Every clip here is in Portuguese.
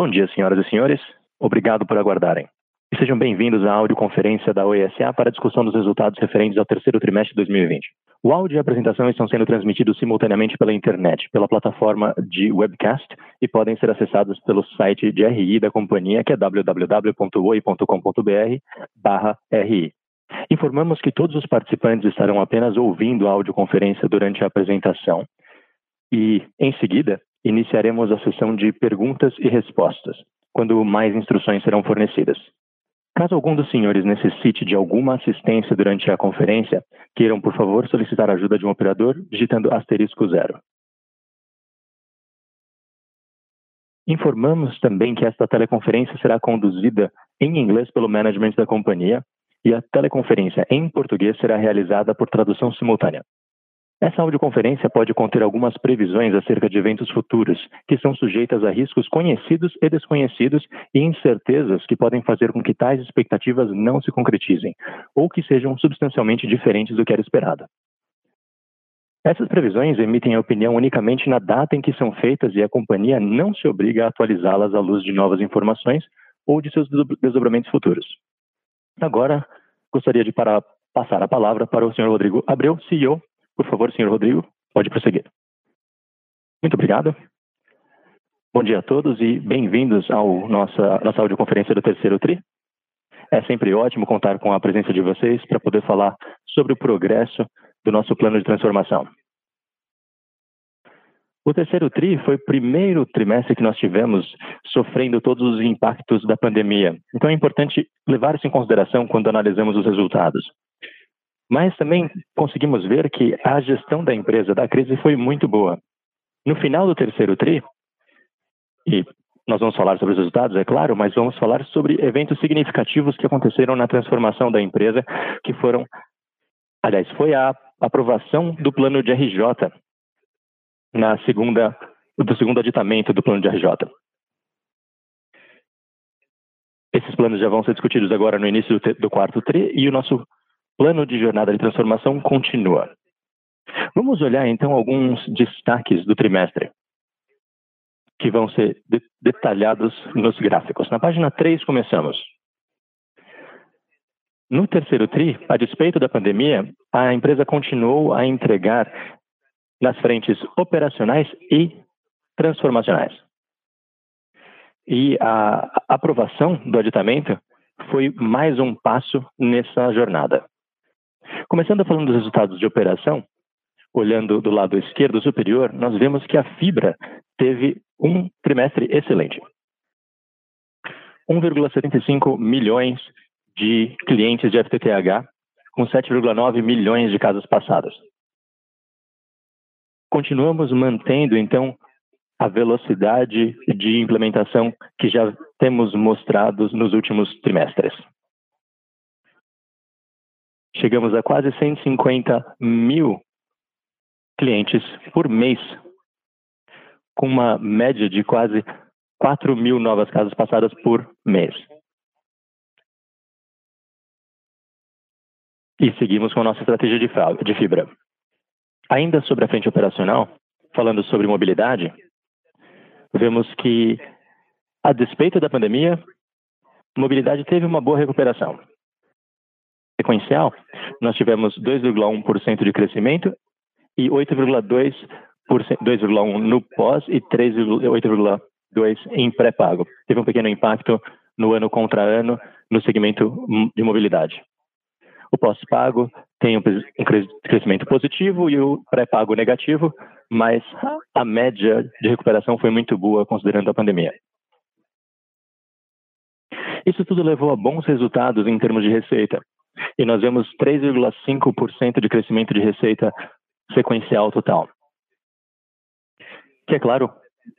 Bom dia, senhoras e senhores. Obrigado por aguardarem. E sejam bem-vindos à audioconferência da OESA para a discussão dos resultados referentes ao terceiro trimestre de 2020. O áudio e a apresentação estão sendo transmitidos simultaneamente pela internet, pela plataforma de webcast e podem ser acessados pelo site de RI da companhia, que é www.oi.com.br/ri. Informamos que todos os participantes estarão apenas ouvindo a audioconferência durante a apresentação e, em seguida, iniciaremos a sessão de perguntas e respostas, quando mais instruções serão fornecidas. Caso algum dos senhores necessite de alguma assistência durante a conferência, queiram, por favor, solicitar a ajuda de um operador digitando asterisco zero. Informamos também que esta teleconferência será conduzida em inglês pelo management da companhia e a teleconferência em português será realizada por tradução simultânea. Essa audioconferência pode conter algumas previsões acerca de eventos futuros, que são sujeitas a riscos conhecidos e desconhecidos e incertezas que podem fazer com que tais expectativas não se concretizem, ou que sejam substancialmente diferentes do que era esperado. Essas previsões emitem a opinião unicamente na data em que são feitas e a companhia não se obriga a atualizá-las à luz de novas informações ou de seus desdobramentos futuros. Agora, gostaria de para, passar a palavra para o Sr. Rodrigo Abreu, CEO por favor, senhor Rodrigo, pode prosseguir. Muito obrigado. Bom dia a todos e bem-vindos ao nossa nossa audioconferência do terceiro TRI. É sempre ótimo contar com a presença de vocês para poder falar sobre o progresso do nosso plano de transformação. O terceiro TRI foi o primeiro trimestre que nós tivemos sofrendo todos os impactos da pandemia. Então é importante levar isso em consideração quando analisamos os resultados. Mas também conseguimos ver que a gestão da empresa da crise foi muito boa. No final do terceiro TRI, e nós vamos falar sobre os resultados, é claro, mas vamos falar sobre eventos significativos que aconteceram na transformação da empresa, que foram, aliás, foi a aprovação do plano de RJ na segunda do segundo aditamento do plano de RJ. Esses planos já vão ser discutidos agora no início do, do quarto TRI e o nosso plano de jornada de transformação continua. Vamos olhar então alguns destaques do trimestre, que vão ser de detalhados nos gráficos. Na página 3 começamos. No terceiro TRI, a despeito da pandemia, a empresa continuou a entregar nas frentes operacionais e transformacionais. E a aprovação do aditamento foi mais um passo nessa jornada. Começando falando dos resultados de operação, olhando do lado esquerdo superior, nós vemos que a fibra teve um trimestre excelente. 1,75 milhões de clientes de FTTH, com 7,9 milhões de casas passadas. Continuamos mantendo, então, a velocidade de implementação que já temos mostrado nos últimos trimestres. Chegamos a quase 150 mil clientes por mês, com uma média de quase 4 mil novas casas passadas por mês. E seguimos com a nossa estratégia de fibra. Ainda sobre a frente operacional, falando sobre mobilidade, vemos que, a despeito da pandemia, mobilidade teve uma boa recuperação sequencial, nós tivemos 2,1% de crescimento e 8,2% 2,1 no pós e 8,2 em pré-pago. Teve um pequeno impacto no ano contra ano no segmento de mobilidade. O pós-pago tem um crescimento positivo e o pré-pago negativo, mas a média de recuperação foi muito boa considerando a pandemia. Isso tudo levou a bons resultados em termos de receita e nós vemos 3,5% de crescimento de receita sequencial total. Que é claro,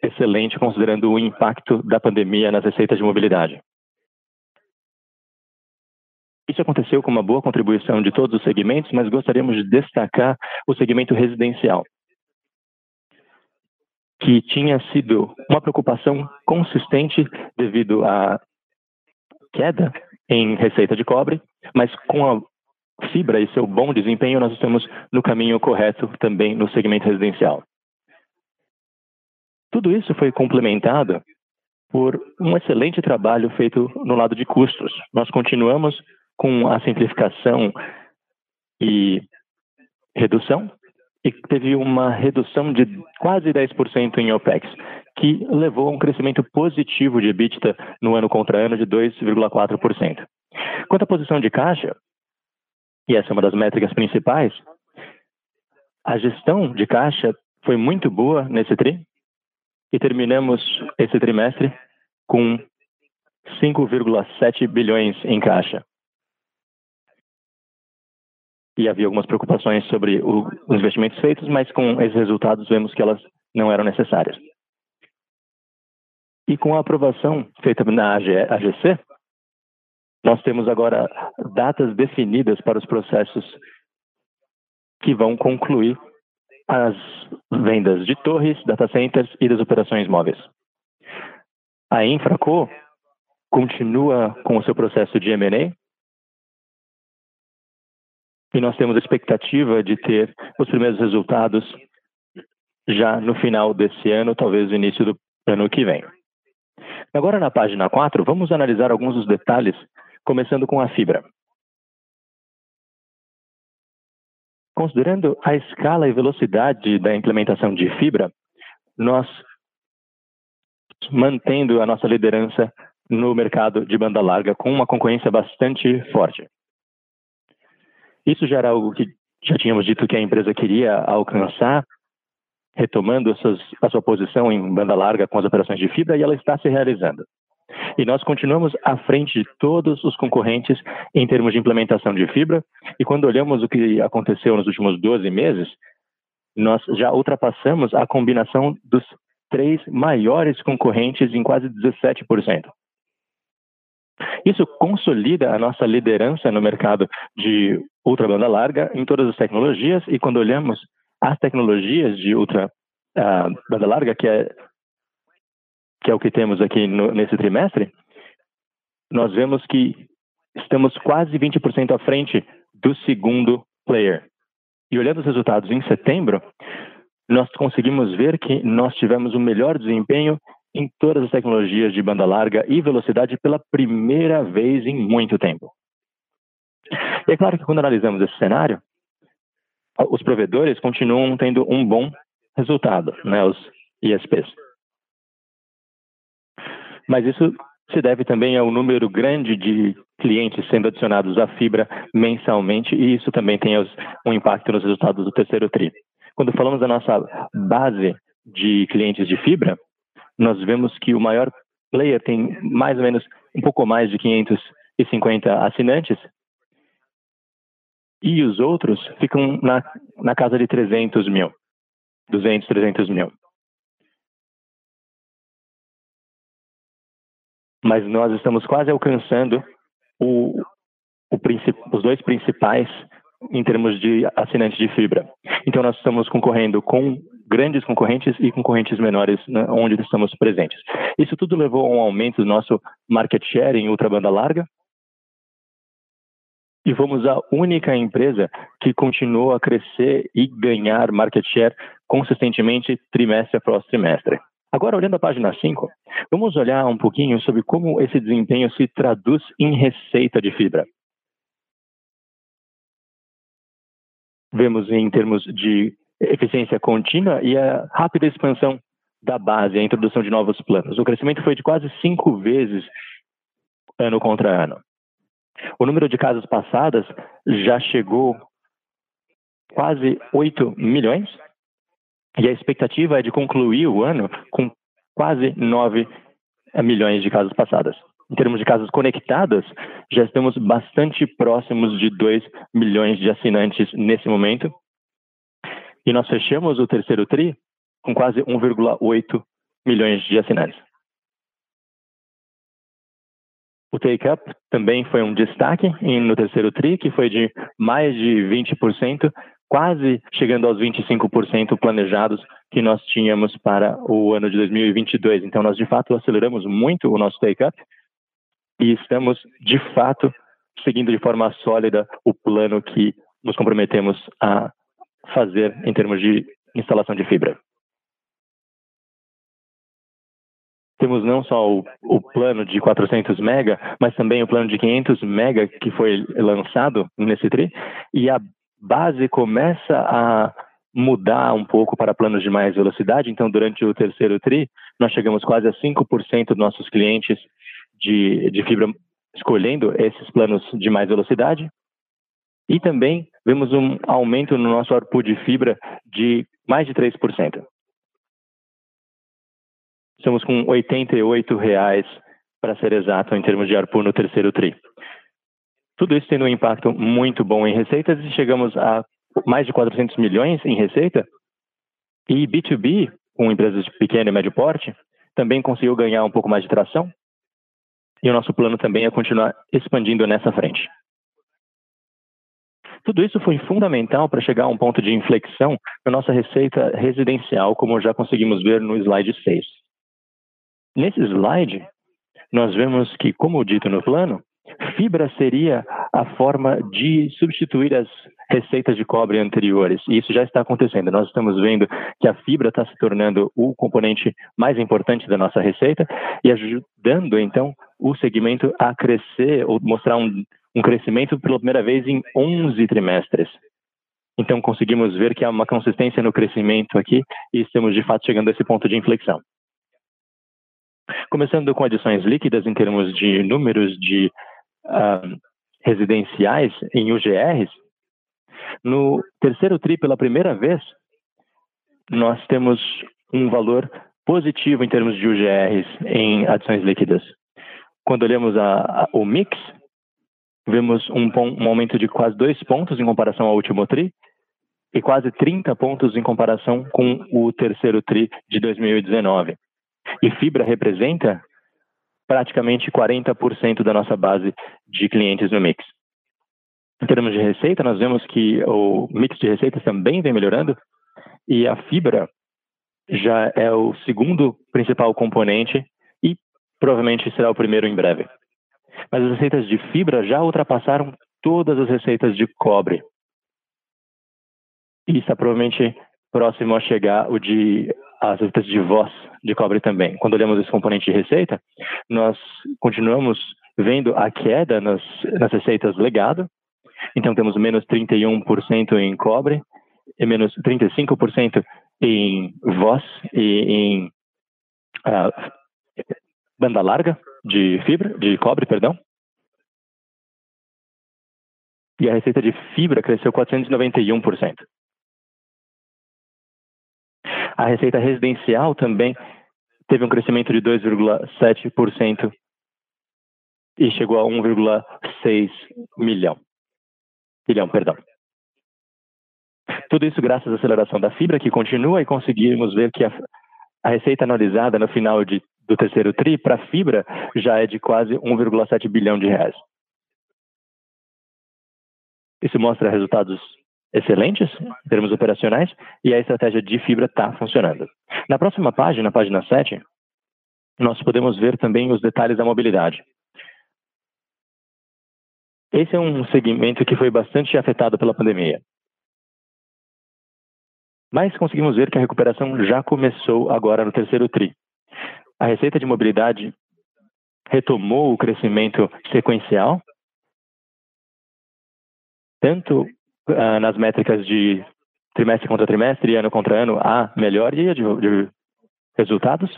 excelente considerando o impacto da pandemia nas receitas de mobilidade. Isso aconteceu com uma boa contribuição de todos os segmentos, mas gostaríamos de destacar o segmento residencial, que tinha sido uma preocupação consistente devido à queda em receita de cobre, mas com a fibra e seu bom desempenho, nós estamos no caminho correto também no segmento residencial. Tudo isso foi complementado por um excelente trabalho feito no lado de custos. Nós continuamos com a simplificação e redução, e teve uma redução de quase 10% em OPEX, que levou a um crescimento positivo de EBITDA no ano contra ano de 2,4%. Quanto à posição de caixa, e essa é uma das métricas principais, a gestão de caixa foi muito boa nesse tri e terminamos esse trimestre com 5,7 bilhões em caixa. E havia algumas preocupações sobre o, os investimentos feitos, mas com esses resultados vemos que elas não eram necessárias. E com a aprovação feita na AGC, nós temos agora datas definidas para os processos que vão concluir as vendas de torres, data centers e das operações móveis. A Infraco continua com o seu processo de M&A e nós temos a expectativa de ter os primeiros resultados já no final desse ano, talvez no início do ano que vem. Agora, na página 4, vamos analisar alguns dos detalhes, começando com a fibra. Considerando a escala e velocidade da implementação de fibra, nós mantendo a nossa liderança no mercado de banda larga com uma concorrência bastante forte. Isso já era algo que já tínhamos dito que a empresa queria alcançar, retomando a, sua posição em banda larga com as operações de fibra e ela está se realizando. E nós continuamos à frente de todos os concorrentes em termos de implementação de fibra. E quando olhamos o que aconteceu nos últimos 12 meses, nós já ultrapassamos a combinação dos três maiores concorrentes em quase 17%. Isso consolida a nossa liderança no mercado de ultra banda larga em todas as tecnologias e quando olhamos as tecnologias de ultra uh, banda larga, que é, que é o que temos aqui no, nesse trimestre, nós vemos que estamos quase 20% à frente do segundo player. E olhando os resultados em setembro, nós conseguimos ver que nós tivemos o melhor desempenho em todas as tecnologias de banda larga e velocidade pela primeira vez em muito tempo. E é claro que quando analisamos esse cenário, os provedores continuam tendo um bom resultado, né, os ISPs. Mas isso se deve também ao número grande de clientes sendo adicionados à fibra mensalmente, e isso também tem um impacto nos resultados do terceiro TRI. Quando falamos da nossa base de clientes de fibra, nós vemos que o maior player tem mais ou menos um pouco mais de 550 assinantes e os outros ficam na, na casa de 300 mil, 200, 300 mil. Mas nós estamos quase alcançando o, o os dois principais em termos de assinantes de fibra. Então, nós estamos concorrendo com grandes concorrentes e concorrentes menores né, onde estamos presentes. Isso tudo levou a um aumento do nosso market share em ultrabanda larga, e fomos a única empresa que continuou a crescer e ganhar market share consistentemente trimestre após trimestre. Agora, olhando a página 5, vamos olhar um pouquinho sobre como esse desempenho se traduz em receita de fibra. Vemos em termos de eficiência contínua e a rápida expansão da base, a introdução de novos planos. O crescimento foi de quase cinco vezes ano contra ano. O número de casas passadas já chegou quase 8 milhões e a expectativa é de concluir o ano com quase 9 milhões de casas passadas. Em termos de casas conectadas, já estamos bastante próximos de 2 milhões de assinantes nesse momento. E nós fechamos o terceiro TRI com quase 1,8 milhões de assinantes. O take-up também foi um destaque no terceiro TRI, que foi de mais de 20%, quase chegando aos 25% planejados que nós tínhamos para o ano de 2022. Então, nós de fato aceleramos muito o nosso take-up e estamos de fato seguindo de forma sólida o plano que nos comprometemos a fazer em termos de instalação de fibra. temos não só o, o, plano de 400 mega, mas também o plano de 500 mega que foi lançado nesse TRI, e a base começa a mudar um pouco para planos de mais velocidade. Então, durante o terceiro TRI, nós chegamos quase a 5% dos nossos clientes de, de fibra escolhendo esses planos de mais velocidade. E também vemos um aumento no nosso ARPU de fibra de mais de 3%. Estamos com 88 reais, para ser exato, em termos de ARPU no terceiro TRI. Tudo isso tendo um impacto muito bom em receitas e chegamos a mais de 400 milhões em receita. E B2B, com empresas de pequeno e médio porte, também conseguiu ganhar um pouco mais de tração. E o nosso plano também é continuar expandindo nessa frente. Tudo isso foi fundamental para chegar a um ponto de inflexão na nossa receita residencial, como já conseguimos ver no slide 6. Nesse slide, nós vemos que, como dito no plano, fibra seria a forma de substituir as receitas de cobre anteriores. E isso já está acontecendo. Nós estamos vendo que a fibra está se tornando o componente mais importante da nossa receita e ajudando, então, o segmento a crescer ou mostrar um, um crescimento pela primeira vez em 11 trimestres. Então, conseguimos ver que há uma consistência no crescimento aqui e estamos, de fato, chegando a esse ponto de inflexão. Começando com adições líquidas em termos de números de uh, residenciais em UGRs, no terceiro TRI, pela primeira vez, nós temos um valor positivo em termos de UGRs em adições líquidas. Quando olhamos a, a, o mix, vemos um, um, aumento de quase dois pontos em comparação ao último TRI e quase 30 pontos em comparação com o terceiro TRI de 2019. E fibra representa praticamente 40% da nossa base de clientes no mix. Em termos de receita, nós vemos que o mix de receitas também vem melhorando e a fibra já é o segundo principal componente e provavelmente será o primeiro em breve. Mas as receitas de fibra já ultrapassaram todas as receitas de cobre. E está provavelmente próximo a chegar o de as receitas de voz de cobre também. Quando olhamos esse componente de receita, nós continuamos vendo a queda nas, nas receitas legado. Então, temos menos 31% em cobre e menos 35% em voz e em uh, banda larga de fibra, de cobre, perdão. E a receita de fibra cresceu 491%. A receita residencial também teve um crescimento de 2,7% e chegou a 1,6 milhão. Bilhão, perdão. Tudo isso graças à aceleração da fibra, que continua, e conseguimos ver que a, a receita analisada no final de, do terceiro TRI para fibra já é de quase 1,7 bilhão de reais. Isso mostra resultados excelentes em termos operacionais e a estratégia de fibra está funcionando. Na próxima página, página 7, nós podemos ver também os detalhes da mobilidade. Esse é um segmento que foi bastante afetado pela pandemia. Mas conseguimos ver que a recuperação já começou agora no terceiro TRI. A receita de mobilidade retomou o crescimento sequencial, tanto uh, nas métricas de trimestre contra trimestre, ano contra ano, há melhoria de, de resultados.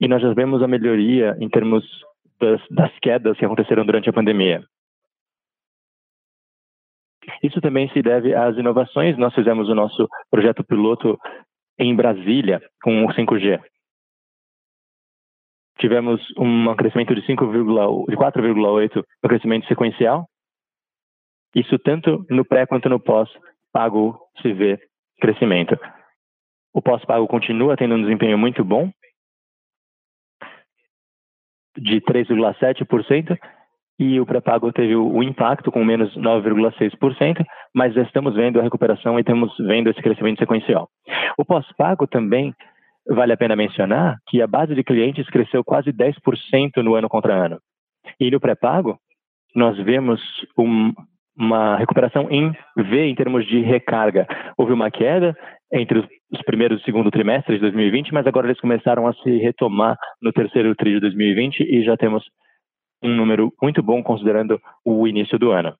E nós já vemos a melhoria em termos das, das quedas que aconteceram durante a pandemia. Isso também se deve às inovações. Nós fizemos o nosso projeto piloto em Brasília com o 5G. Tivemos um crescimento de, de 4,8 no crescimento sequencial isso tanto no pré quanto no pós-pago se vê crescimento. O pós-pago continua tendo um desempenho muito bom, de 3,7%, e o pré-pago teve o impacto com menos 9,6%, mas já estamos vendo a recuperação e estamos vendo esse crescimento sequencial. O pós-pago também vale a pena mencionar que a base de clientes cresceu quase 10% no ano contra ano. E no pré-pago, nós vemos um, uma recuperação em V em termos de recarga. Houve uma queda entre os primeiros e segundo trimestres de 2020, mas agora eles começaram a se retomar no terceiro tri de 2020 e já temos um número muito bom considerando o início do ano.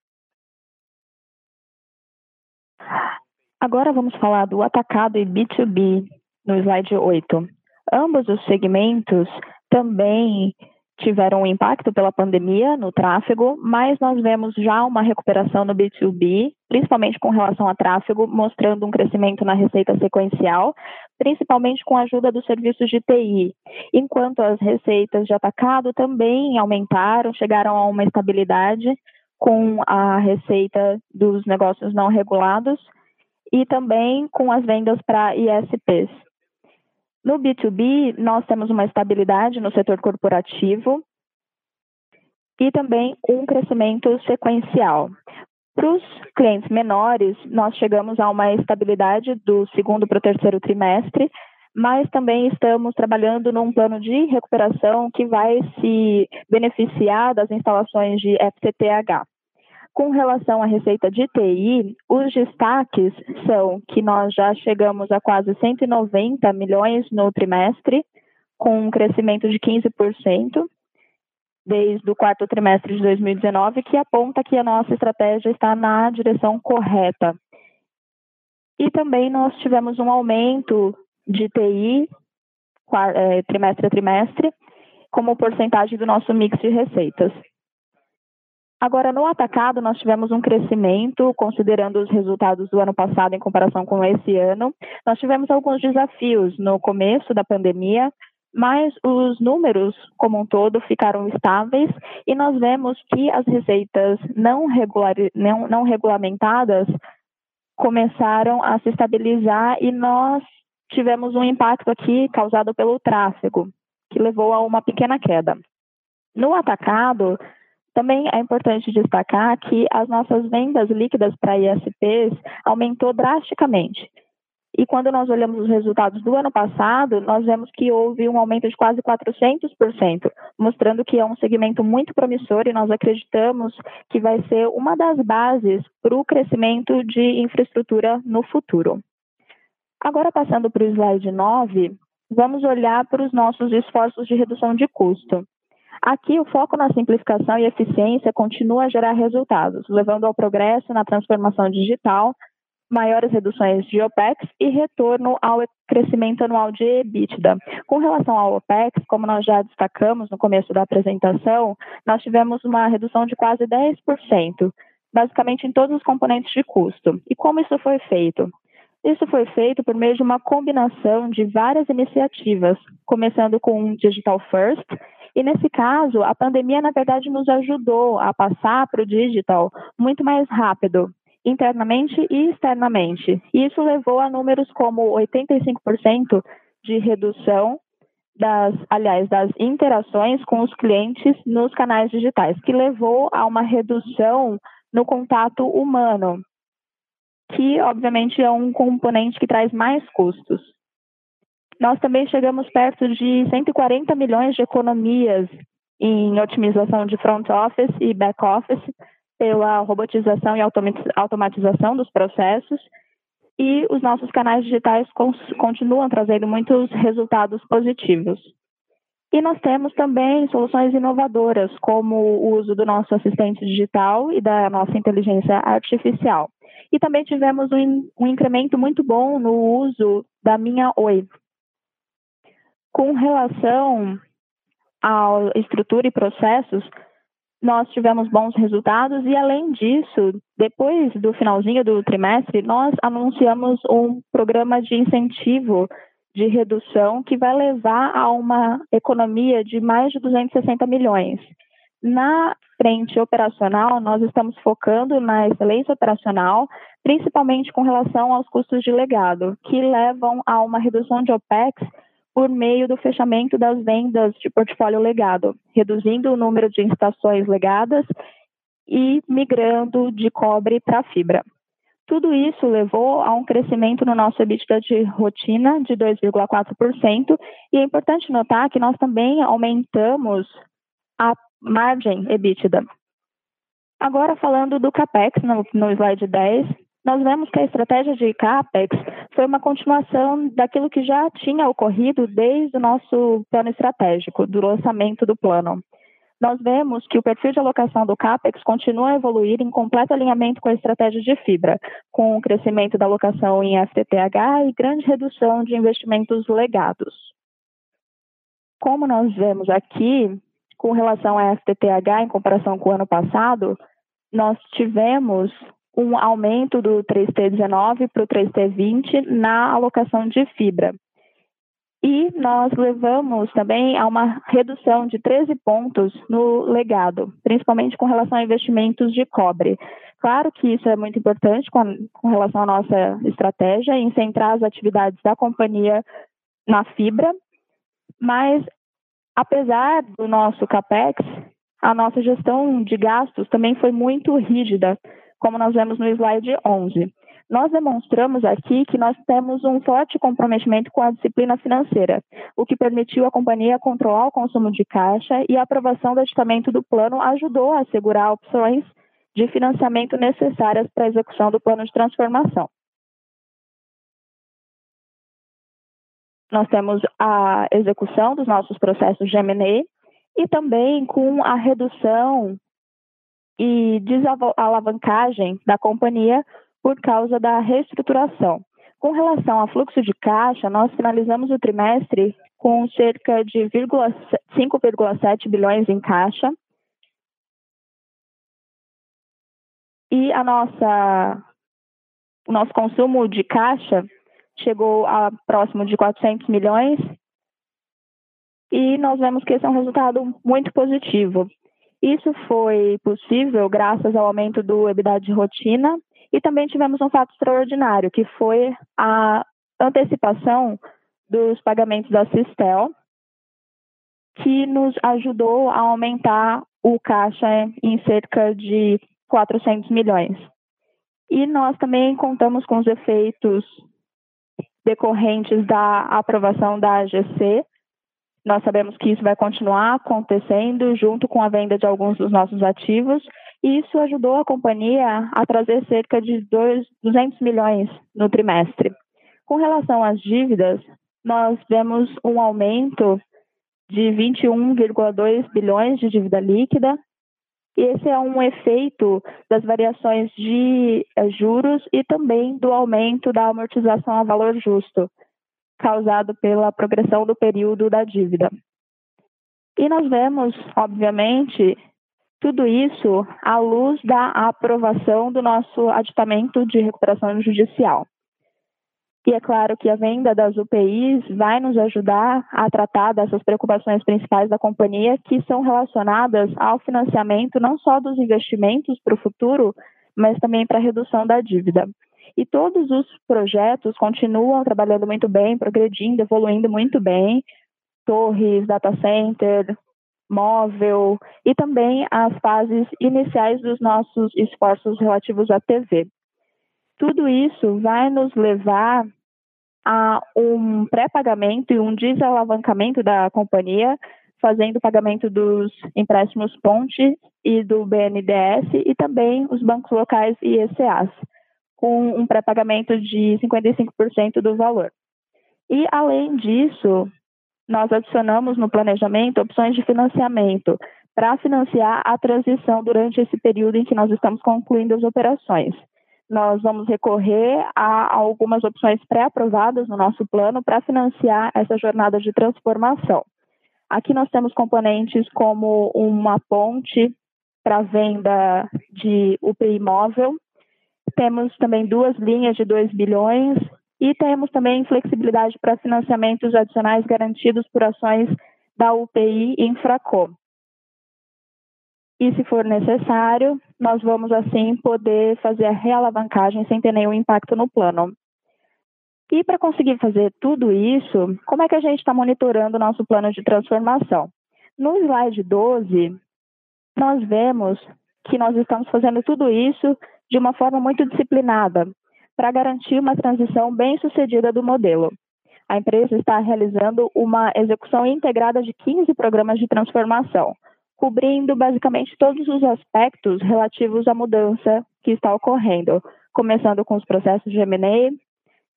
Agora vamos falar do atacado e B2B no slide 8. Ambos os segmentos também tiveram um impacto pela pandemia no tráfego, mas nós vemos já uma recuperação no B2B, principalmente com relação a tráfego, mostrando um crescimento na receita sequencial, principalmente com a ajuda dos serviços de TI, enquanto as receitas de atacado também aumentaram, chegaram a uma estabilidade com a receita dos negócios não regulados e também com as vendas para ISPs. No B2B, nós temos uma estabilidade no setor corporativo e também um crescimento sequencial. Para os clientes menores, nós chegamos a uma estabilidade do segundo para o terceiro trimestre, mas também estamos trabalhando num plano de recuperação que vai se beneficiar das instalações de FTTH. Com relação à receita de TI, os destaques são que nós já chegamos a quase 190 milhões no trimestre, com um crescimento de 15% desde o quarto trimestre de 2019, que aponta que a nossa estratégia está na direção correta. E também nós tivemos um aumento de TI é, trimestre a trimestre, como porcentagem do nosso mix de receitas. Agora, no atacado, nós tivemos um crescimento, considerando os resultados do ano passado em comparação com esse ano. Nós tivemos alguns desafios no começo da pandemia, mas os números, como um todo, ficaram estáveis e nós vemos que as receitas não, regular, não, não regulamentadas começaram a se estabilizar e nós tivemos um impacto aqui causado pelo tráfego, que levou a uma pequena queda. No atacado, também é importante destacar que as nossas vendas líquidas para ISPs aumentou drasticamente. E quando nós olhamos os resultados do ano passado, nós vemos que houve um aumento de quase 400%, mostrando que é um segmento muito promissor e nós acreditamos que vai ser uma das bases para o crescimento de infraestrutura no futuro. Agora, passando para o slide 9, vamos olhar para os nossos esforços de redução de custo. Aqui, o foco na simplificação e eficiência continua a gerar resultados, levando ao progresso na transformação digital, maiores reduções de OPEX e retorno ao crescimento anual de EBITDA. Com relação ao OPEX, como nós já destacamos no começo da apresentação, nós tivemos uma redução de quase 10%, basicamente em todos os componentes de custo. E como isso foi feito? Isso foi feito por meio de uma combinação de várias iniciativas, começando com Digital First, e nesse caso, a pandemia, na verdade, nos ajudou a passar para o digital muito mais rápido, internamente e externamente. E isso levou a números como 85% de redução das, aliás, das interações com os clientes nos canais digitais, que levou a uma redução no contato humano, que obviamente é um componente que traz mais custos. Nós também chegamos perto de 140 milhões de economias em otimização de front office e back office pela robotização e automatização dos processos e os nossos canais digitais continuam trazendo muitos resultados positivos. E nós temos também soluções inovadoras, como o uso do nosso assistente digital e da nossa inteligência artificial. E também tivemos um, um incremento muito bom no uso da Minha Oi, com relação à estrutura e processos, nós tivemos bons resultados e, além disso, depois do finalzinho do trimestre, nós anunciamos um programa de incentivo de redução que vai levar a uma economia de mais de 260 milhões. Na frente operacional, nós estamos focando na excelência operacional, principalmente com relação aos custos de legado, que levam a uma redução de OPEX por meio do fechamento das vendas de portfólio legado, reduzindo o número de estações legadas e migrando de cobre para fibra. Tudo isso levou a um crescimento no nosso EBITDA de rotina de 2,4%, e é importante notar que nós também aumentamos a margem EBITDA. Agora, falando do CAPEX, no, no slide 10, nós vemos que a estratégia de CAPEX foi uma continuação daquilo que já tinha ocorrido desde o nosso plano estratégico, do lançamento do plano. Nós vemos que o perfil de alocação do CAPEX continua a evoluir em completo alinhamento com a estratégia de fibra, com o crescimento da alocação em FTTH e grande redução de investimentos legados. Como nós vemos aqui, com relação à FTTH em comparação com o ano passado, nós tivemos um aumento do 3T19 para o 3T20 na alocação de fibra. E nós levamos também a uma redução de 13 pontos no legado, principalmente com relação a investimentos de cobre. Claro que isso é muito importante com, a, com relação à nossa estratégia em centrar as atividades da companhia na fibra, mas apesar do nosso capex, a nossa gestão de gastos também foi muito rígida, como nós vemos no slide 11. Nós demonstramos aqui que nós temos um forte comprometimento com a disciplina financeira, o que permitiu à companhia controlar o consumo de caixa e a aprovação do aditamento do plano ajudou a assegurar opções de financiamento necessárias para a execução do plano de transformação. Nós temos a execução dos nossos processos de M&A e também com a redução e desalavancagem da companhia por causa da reestruturação. Com relação ao fluxo de caixa, nós finalizamos o trimestre com cerca de 5,7 bilhões em caixa. E a nossa, o nosso consumo de caixa chegou a próximo de 400 milhões. E nós vemos que esse é um resultado muito positivo. Isso foi possível graças ao aumento do EBITDA de rotina e também tivemos um fato extraordinário, que foi a antecipação dos pagamentos da Sistel, que nos ajudou a aumentar o caixa em cerca de 400 milhões. E nós também contamos com os efeitos decorrentes da aprovação da AGC. Nós sabemos que isso vai continuar acontecendo junto com a venda de alguns dos nossos ativos e isso ajudou a companhia a trazer cerca de 200 milhões no trimestre. Com relação às dívidas, nós vemos um aumento de 21,2 bilhões de dívida líquida. E esse é um efeito das variações de eh, juros e também do aumento da amortização a valor justo, causado pela progressão do período da dívida. E nós vemos, obviamente, tudo isso à luz da aprovação do nosso aditamento de recuperação judicial. E é claro que a venda das UPIs vai nos ajudar a tratar dessas preocupações principais da companhia, que são relacionadas ao financiamento não só dos investimentos para o futuro, mas também para a redução da dívida. E todos os projetos continuam trabalhando muito bem, progredindo, evoluindo muito bem. Torres, data center, móvel e também as fases iniciais dos nossos esforços relativos à TV. Tudo isso vai nos levar a um pré-pagamento e um desalavancamento da companhia, fazendo o pagamento dos empréstimos Ponte e do BNDES e também os bancos locais e ECAs, com um pré-pagamento de 55% do valor. E, além disso, nós adicionamos no planejamento opções de financiamento para financiar a transição durante esse período em que nós estamos concluindo as operações. Nós vamos recorrer a algumas opções pré-aprovadas no nosso plano para financiar essa jornada de transformação. Aqui nós temos componentes como uma ponte para venda de UPI móvel, temos também duas linhas de 2 bilhões e temos também flexibilidade para financiamentos adicionais garantidos por ações da UPI Infracom. E se for necessário, nós vamos assim poder fazer a realavancagem sem ter nenhum impacto no plano. E para conseguir fazer tudo isso, como é que a gente está monitorando o nosso plano de transformação? No slide 12, nós vemos que nós estamos fazendo tudo isso de uma forma muito disciplinada, para garantir uma transição bem-sucedida do modelo. A empresa está realizando uma execução integrada de 15 programas de transformação, cobrindo basicamente todos os aspectos relativos à mudança que está ocorrendo, começando com os processos de M&A,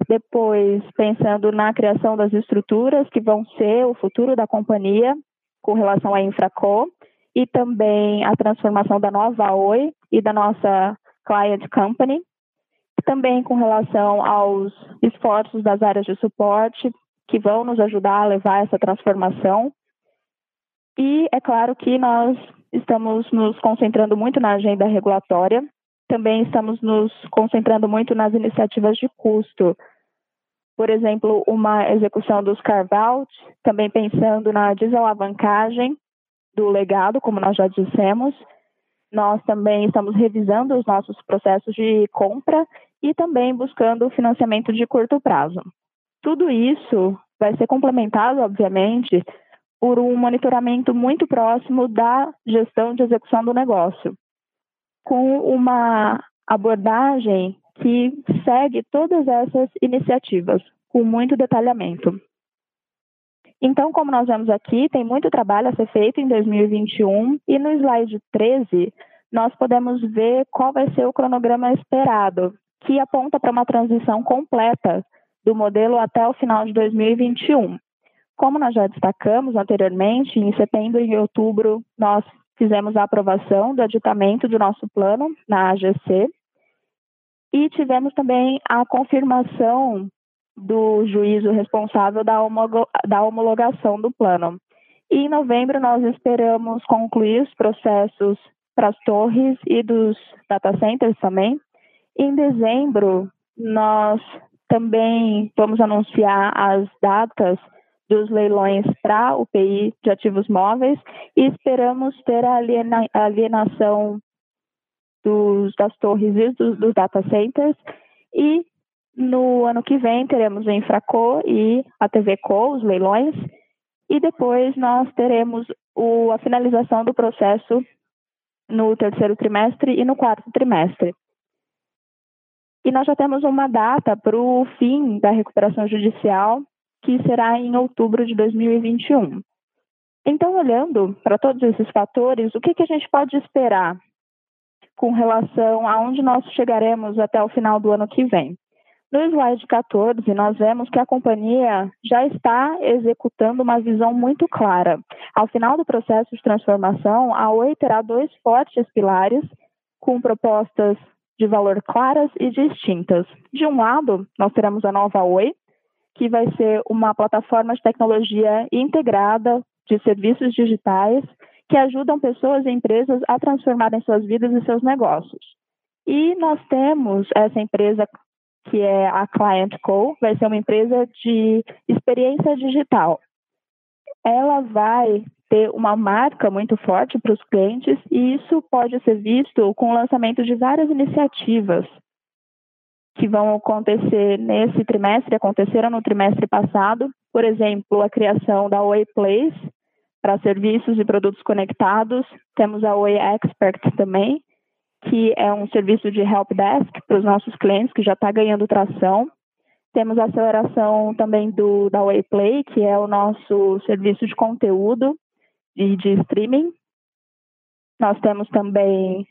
depois pensando na criação das estruturas que vão ser o futuro da companhia com relação à Infraco e também a transformação da nova Oi e da nossa client company, também com relação aos esforços das áreas de suporte que vão nos ajudar a levar essa transformação. E é claro que nós estamos nos concentrando muito na agenda regulatória, também estamos nos concentrando muito nas iniciativas de custo. Por exemplo, uma execução dos carve-out, também pensando na desalavancagem do legado, como nós já dissemos. Nós também estamos revisando os nossos processos de compra e também buscando financiamento de curto prazo. Tudo isso vai ser complementado, obviamente, por um monitoramento muito próximo da gestão de execução do negócio, com uma abordagem que segue todas essas iniciativas, com muito detalhamento. Então, como nós vemos aqui, tem muito trabalho a ser feito em 2021 e no slide 13 nós podemos ver qual vai ser o cronograma esperado, que aponta para uma transição completa do modelo até o final de 2021. Como nós já destacamos anteriormente, em setembro e outubro nós fizemos a aprovação do aditamento do nosso plano na AGC e tivemos também a confirmação do juízo responsável da, da homologação do plano. E em novembro nós esperamos concluir os processos para as torres e dos data centers também. Em dezembro, nós também vamos anunciar as datas dos leilões para o PI de ativos móveis e esperamos ter a aliena, alienação dos, das torres e dos, dos data centers e no ano que vem teremos o Infraco e a TVCO, os leilões, e depois nós teremos o, a finalização do processo no terceiro trimestre e no quarto trimestre. E nós já temos uma data para o fim da recuperação judicial, que será em outubro de 2021. Então, olhando para todos esses fatores, o que, que a gente pode esperar com relação a onde nós chegaremos até o final do ano que vem? No slide 14, nós vemos que a companhia já está executando uma visão muito clara. Ao final do processo de transformação, a Oi terá dois fortes pilares com propostas de valor claras e distintas. De um lado, nós teremos a nova Oi, que vai ser uma plataforma de tecnologia integrada de serviços digitais que ajudam pessoas e empresas a transformarem suas vidas e seus negócios. E nós temos essa empresa que é a Client Co, vai ser uma empresa de experiência digital. Ela vai ter uma marca muito forte para os clientes e isso pode ser visto com o lançamento de várias iniciativas que vão acontecer nesse trimestre, aconteceram no trimestre passado, por exemplo, a criação da Oi Place para serviços e produtos conectados, temos a Oi Expert também, que é um serviço de help desk para os nossos clientes, que já está ganhando tração. Temos a aceleração também do, da Wayplay, que é o nosso serviço de conteúdo e de streaming. Nós temos também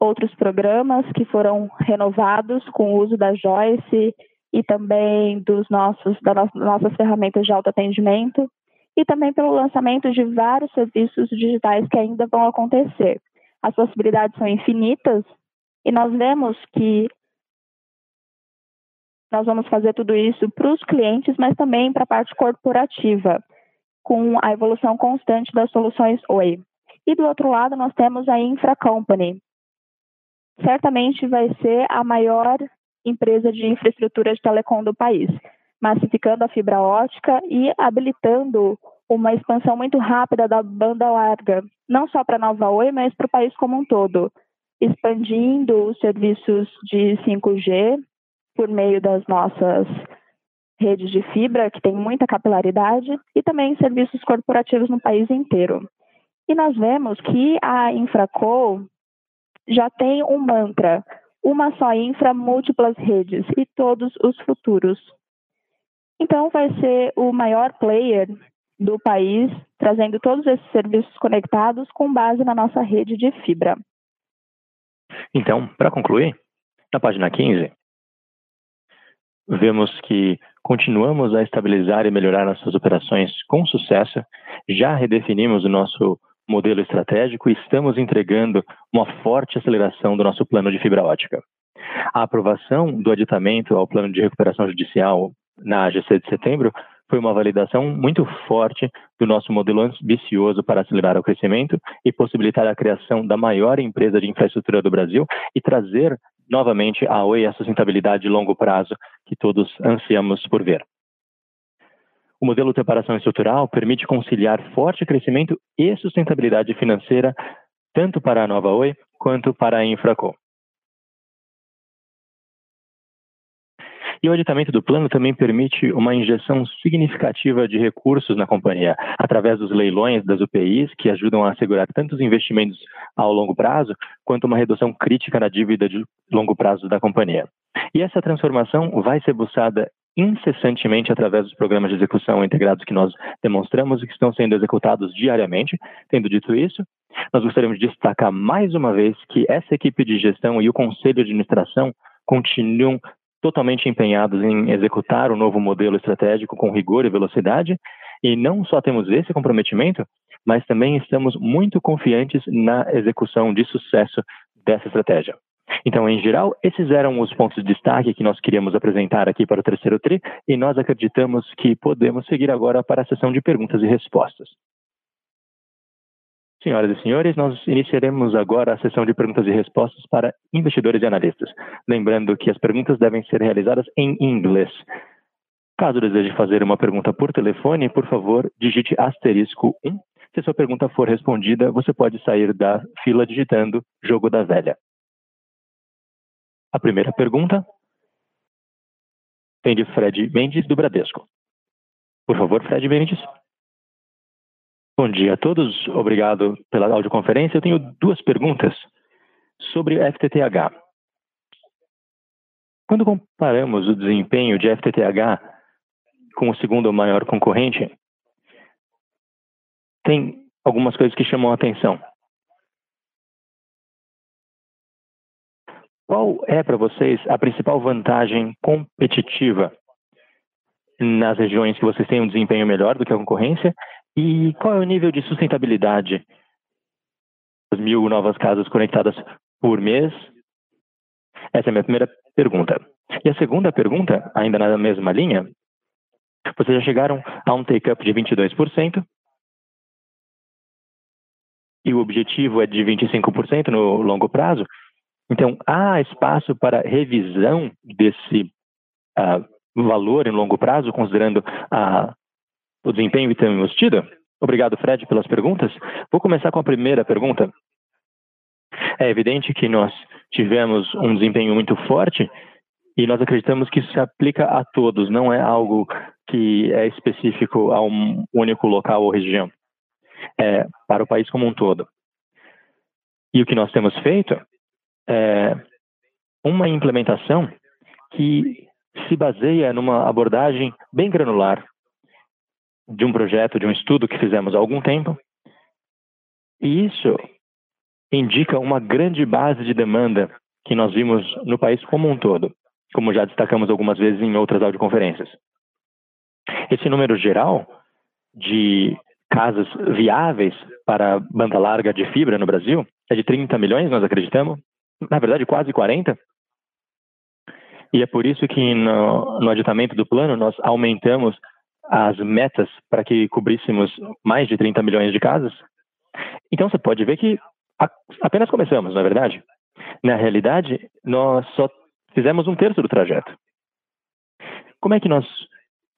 outros programas que foram renovados com o uso da Joyce e também dos nossos, das nossas ferramentas de autoatendimento e também pelo lançamento de vários serviços digitais que ainda vão acontecer as possibilidades são infinitas e nós vemos que nós vamos fazer tudo isso para os clientes, mas também para a parte corporativa, com a evolução constante das soluções Oi. E do outro lado, nós temos a Infra Company. Certamente vai ser a maior empresa de infraestrutura de telecom do país, massificando a fibra ótica e habilitando uma expansão muito rápida da banda larga, não só para Nova Oi, mas para o país como um todo, expandindo os serviços de 5G por meio das nossas redes de fibra, que tem muita capilaridade, e também serviços corporativos no país inteiro. E nós vemos que a Infraco já tem um mantra, uma só infra, múltiplas redes e todos os futuros. Então, vai ser o maior player do país trazendo todos esses serviços conectados com base na nossa rede de fibra. Então, para concluir, na página 15, vemos que continuamos a estabilizar e melhorar nossas operações com sucesso, já redefinimos o nosso modelo estratégico e estamos entregando uma forte aceleração do nosso plano de fibra ótica. A aprovação do aditamento ao plano de recuperação judicial na AGC de setembro foi uma validação muito forte do nosso modelo ambicioso para acelerar o crescimento e possibilitar a criação da maior empresa de infraestrutura do Brasil e trazer novamente a Oi a sustentabilidade de longo prazo que todos ansiamos por ver. O modelo de separação estrutural permite conciliar forte crescimento e sustentabilidade financeira tanto para a nova Oi quanto para a Infraco. E o aditamento do plano também permite uma injeção significativa de recursos na companhia, através dos leilões das UPIs, que ajudam a assegurar tanto os investimentos ao longo prazo, quanto uma redução crítica na dívida de longo prazo da companhia. E essa transformação vai ser buscada incessantemente através dos programas de execução integrados que nós demonstramos e que estão sendo executados diariamente. Tendo dito isso, nós gostaríamos de destacar mais uma vez que essa equipe de gestão e o conselho de administração continuam totalmente empenhados em executar o novo modelo estratégico com rigor e velocidade. E não só temos esse comprometimento, mas também estamos muito confiantes na execução de sucesso dessa estratégia. Então, em geral, esses eram os pontos de destaque que nós queríamos apresentar aqui para o terceiro TRI e nós acreditamos que podemos seguir agora para a sessão de perguntas e respostas. Senhoras e senhores, nós iniciaremos agora a sessão de perguntas e respostas para investidores e analistas. Lembrando que as perguntas devem ser realizadas em inglês. Caso deseje fazer uma pergunta por telefone, por favor, digite asterisco 1. Se sua pergunta for respondida, você pode sair da fila digitando Jogo da Velha. A primeira pergunta vem de Fred Mendes, do Bradesco. Por favor, Fred Mendes. Bom dia a todos, obrigado pela audioconferência. Eu tenho duas perguntas sobre FTTH. Quando comparamos o desempenho de FTTH com o segundo maior concorrente, tem algumas coisas que chamam a atenção. Qual é para vocês a principal vantagem competitiva nas regiões que vocês têm um desempenho melhor do que a concorrência e qual é o nível de sustentabilidade das mil novas casas conectadas por mês? Essa é a minha primeira pergunta. E a segunda pergunta, ainda na mesma linha, vocês já chegaram a um take-up de 22%, e o objetivo é de 25% no longo prazo. Então, há espaço para revisão desse uh, valor em longo prazo, considerando a o desempenho que temos tido? Obrigado, Fred, pelas perguntas. Vou começar com a primeira pergunta. É evidente que nós tivemos um desempenho muito forte e nós acreditamos que isso se aplica a todos, não é algo que é específico a um único local ou região, é para o país como um todo. E o que nós temos feito é uma implementação que se baseia numa abordagem bem granular, de um projeto, de um estudo que fizemos há algum tempo. E isso indica uma grande base de demanda que nós vimos no país como um todo, como já destacamos algumas vezes em outras audioconferências. Esse número geral de casas viáveis para banda larga de fibra no Brasil é de 30 milhões, nós acreditamos. Na verdade, quase 40. E é por isso que no, no aditamento do plano nós aumentamos as metas para que cobríssemos mais de 30 milhões de casas. Então você pode ver que apenas começamos, na é verdade. Na realidade, nós só fizemos um terço do trajeto. Como é que nós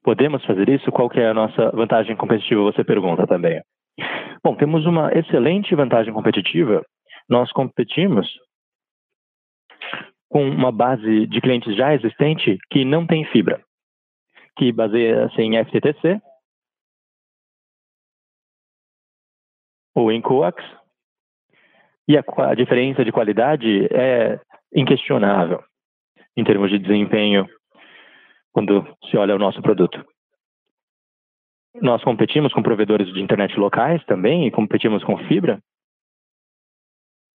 podemos fazer isso? Qual é a nossa vantagem competitiva? Você pergunta também. Bom, temos uma excelente vantagem competitiva. Nós competimos com uma base de clientes já existente que não tem fibra que baseia-se em FTTC ou em coax, e a, a diferença de qualidade é inquestionável em termos de desempenho quando se olha o nosso produto. nós competimos com provedores de internet locais também e competimos com fibra,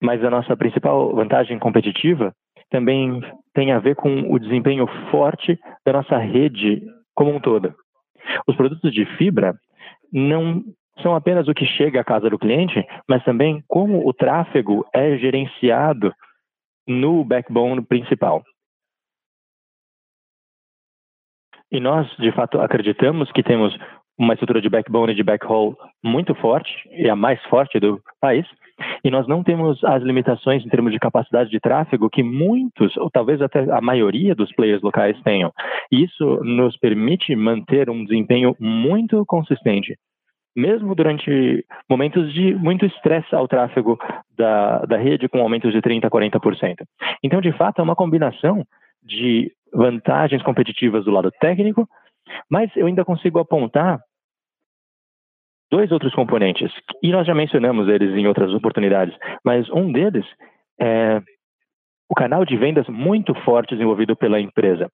mas a nossa principal vantagem competitiva também tem a ver com o desempenho forte da nossa rede como um todo. Os produtos de fibra não são apenas o que chega à casa do cliente, mas também como o tráfego é gerenciado no backbone principal. E nós, de fato, acreditamos que temos uma estrutura de backbone e de backhaul muito forte, e a mais forte do país, e nós não temos as limitações em termos de capacidade de tráfego que muitos, ou talvez até a maioria dos players locais tenham. Isso nos permite manter um desempenho muito consistente, mesmo durante momentos de muito estresse ao tráfego da, da rede, com aumentos de 30% a 40%. Então, de fato, é uma combinação de vantagens competitivas do lado técnico, mas eu ainda consigo apontar dois outros componentes, e nós já mencionamos eles em outras oportunidades, mas um deles é o canal de vendas muito forte desenvolvido pela empresa.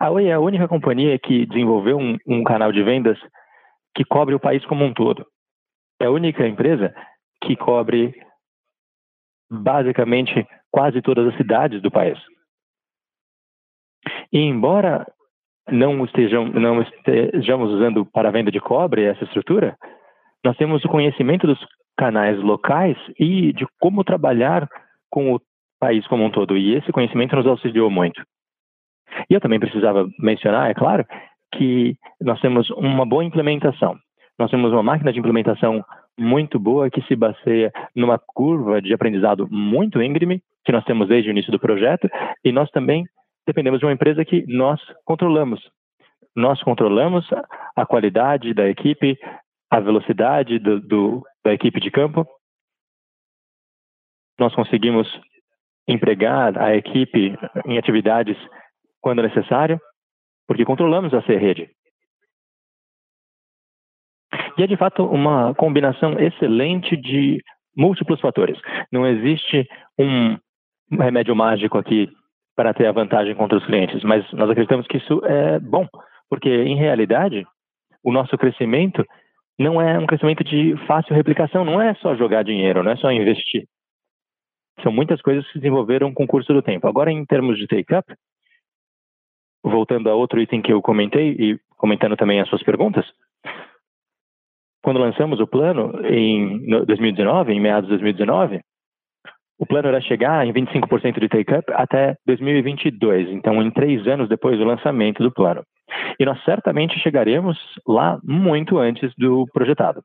A Oi é a única companhia que desenvolveu um, um canal de vendas que cobre o país como um todo. É a única empresa que cobre basicamente quase todas as cidades do país. E embora não, estejam, não estejamos usando para a venda de cobre essa estrutura, nós temos o conhecimento dos canais locais e de como trabalhar com o país como um todo. E esse conhecimento nos auxiliou muito. E eu também precisava mencionar, é claro, que nós temos uma boa implementação. Nós temos uma máquina de implementação muito boa que se baseia numa curva de aprendizado muito íngreme, que nós temos desde o início do projeto, e nós também dependemos de uma empresa que nós controlamos. Nós controlamos a qualidade da equipe, a velocidade do, do, da equipe de campo. Nós conseguimos empregar a equipe em atividades quando necessário, porque controlamos a rede. E é de fato uma combinação excelente de múltiplos fatores. Não existe um remédio mágico aqui para ter a vantagem contra os clientes, mas nós acreditamos que isso é bom, porque em realidade o nosso crescimento não é um crescimento de fácil replicação, não é só jogar dinheiro, não é só investir. São muitas coisas que se desenvolveram com o curso do tempo. Agora, em termos de take-up, voltando a outro item que eu comentei e comentando também as suas perguntas, quando lançamos o plano em 2019, em meados de 2019, o plano era chegar em 25% de take-up até 2022, então em três anos depois do lançamento do plano. E nós certamente chegaremos lá muito antes do projetado.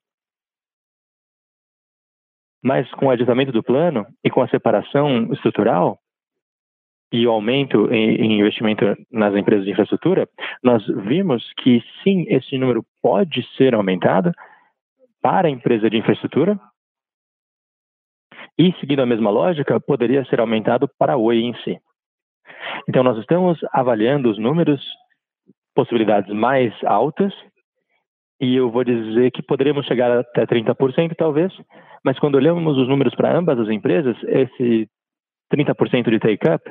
Mas com o aditamento do plano e com a separação estrutural e o aumento em investimento nas empresas de infraestrutura, nós vimos que sim, esse número pode ser aumentado para a empresa de infraestrutura e, seguindo a mesma lógica, poderia ser aumentado para a Oi em si. Então, nós estamos avaliando os números, possibilidades mais altas, e eu vou dizer que poderíamos chegar até 30%, talvez, mas quando olhamos os números para ambas as empresas, esse 30% de take-up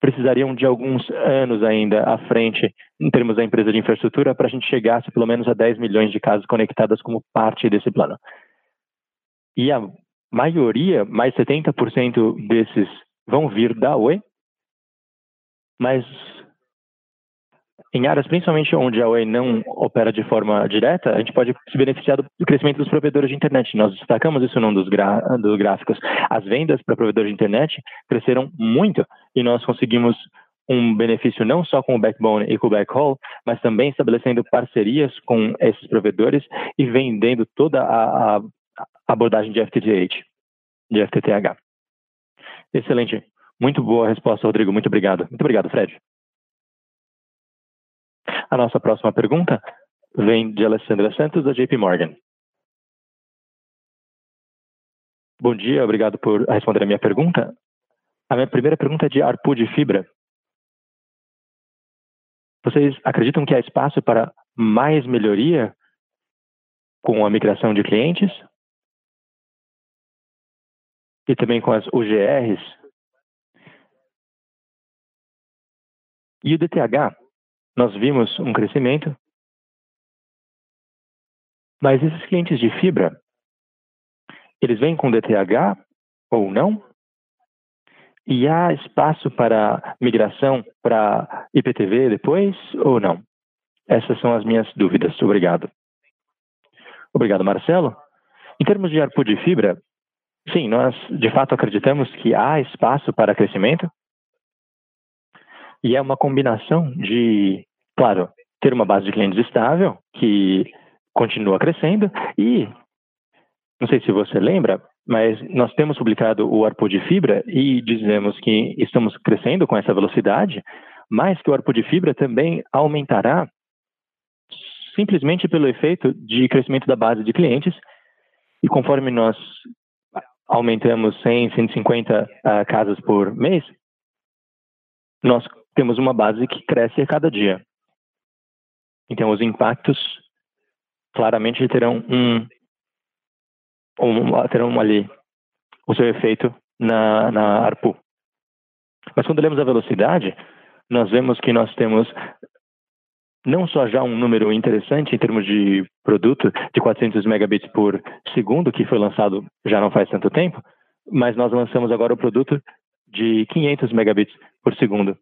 precisariam de alguns anos ainda à frente, em termos da empresa de infraestrutura, para a gente chegasse pelo menos a 10 milhões de casas conectadas como parte desse plano. E a maioria, mais 70% desses vão vir da Oi, mas em áreas principalmente onde a Oi não opera de forma direta, a gente pode se beneficiar do crescimento dos provedores de internet. Nós destacamos isso num dos, dos gráficos. As vendas para provedores de internet cresceram muito e nós conseguimos um benefício não só com o backbone e com o backhaul, mas também estabelecendo parcerias com esses provedores e vendendo toda a, a abordagem de FTTH, de FTTH. Excelente. Muito boa resposta, Rodrigo. Muito obrigado. Muito obrigado, Fred. A nossa próxima pergunta vem de Alessandra Santos, da JP Morgan. Bom dia, obrigado por responder a minha pergunta. A minha primeira pergunta é de ARPU de fibra. Vocês acreditam que há espaço para mais melhoria com a migração de clientes? E também com as UGRs. E o DTH, nós vimos um crescimento, mas esses clientes de fibra, eles vêm com DTH ou não? E há espaço para migração para IPTV depois ou não? Essas são as minhas dúvidas. Obrigado. Obrigado, Marcelo. Em termos de ARPU de fibra, sim, nós de fato acreditamos que há espaço para crescimento. E é uma combinação de, claro, ter uma base de clientes estável, que continua crescendo, e, não sei se você lembra, mas nós temos publicado o ARPU de fibra e dizemos que estamos crescendo com essa velocidade, mas que o ARPU de fibra também aumentará simplesmente pelo efeito de crescimento da base de clientes. E conforme nós aumentamos 100, 150 uh, casas por mês, nós temos uma base que cresce a cada dia. Então, os impactos claramente terão um, um terão ali o seu efeito na, na ARPU. Mas quando lemos a velocidade, nós vemos que nós temos não só já um número interessante em termos de produto de 400 megabits por segundo, que foi lançado já não faz tanto tempo, mas nós lançamos agora o produto de 500 megabits por segundo.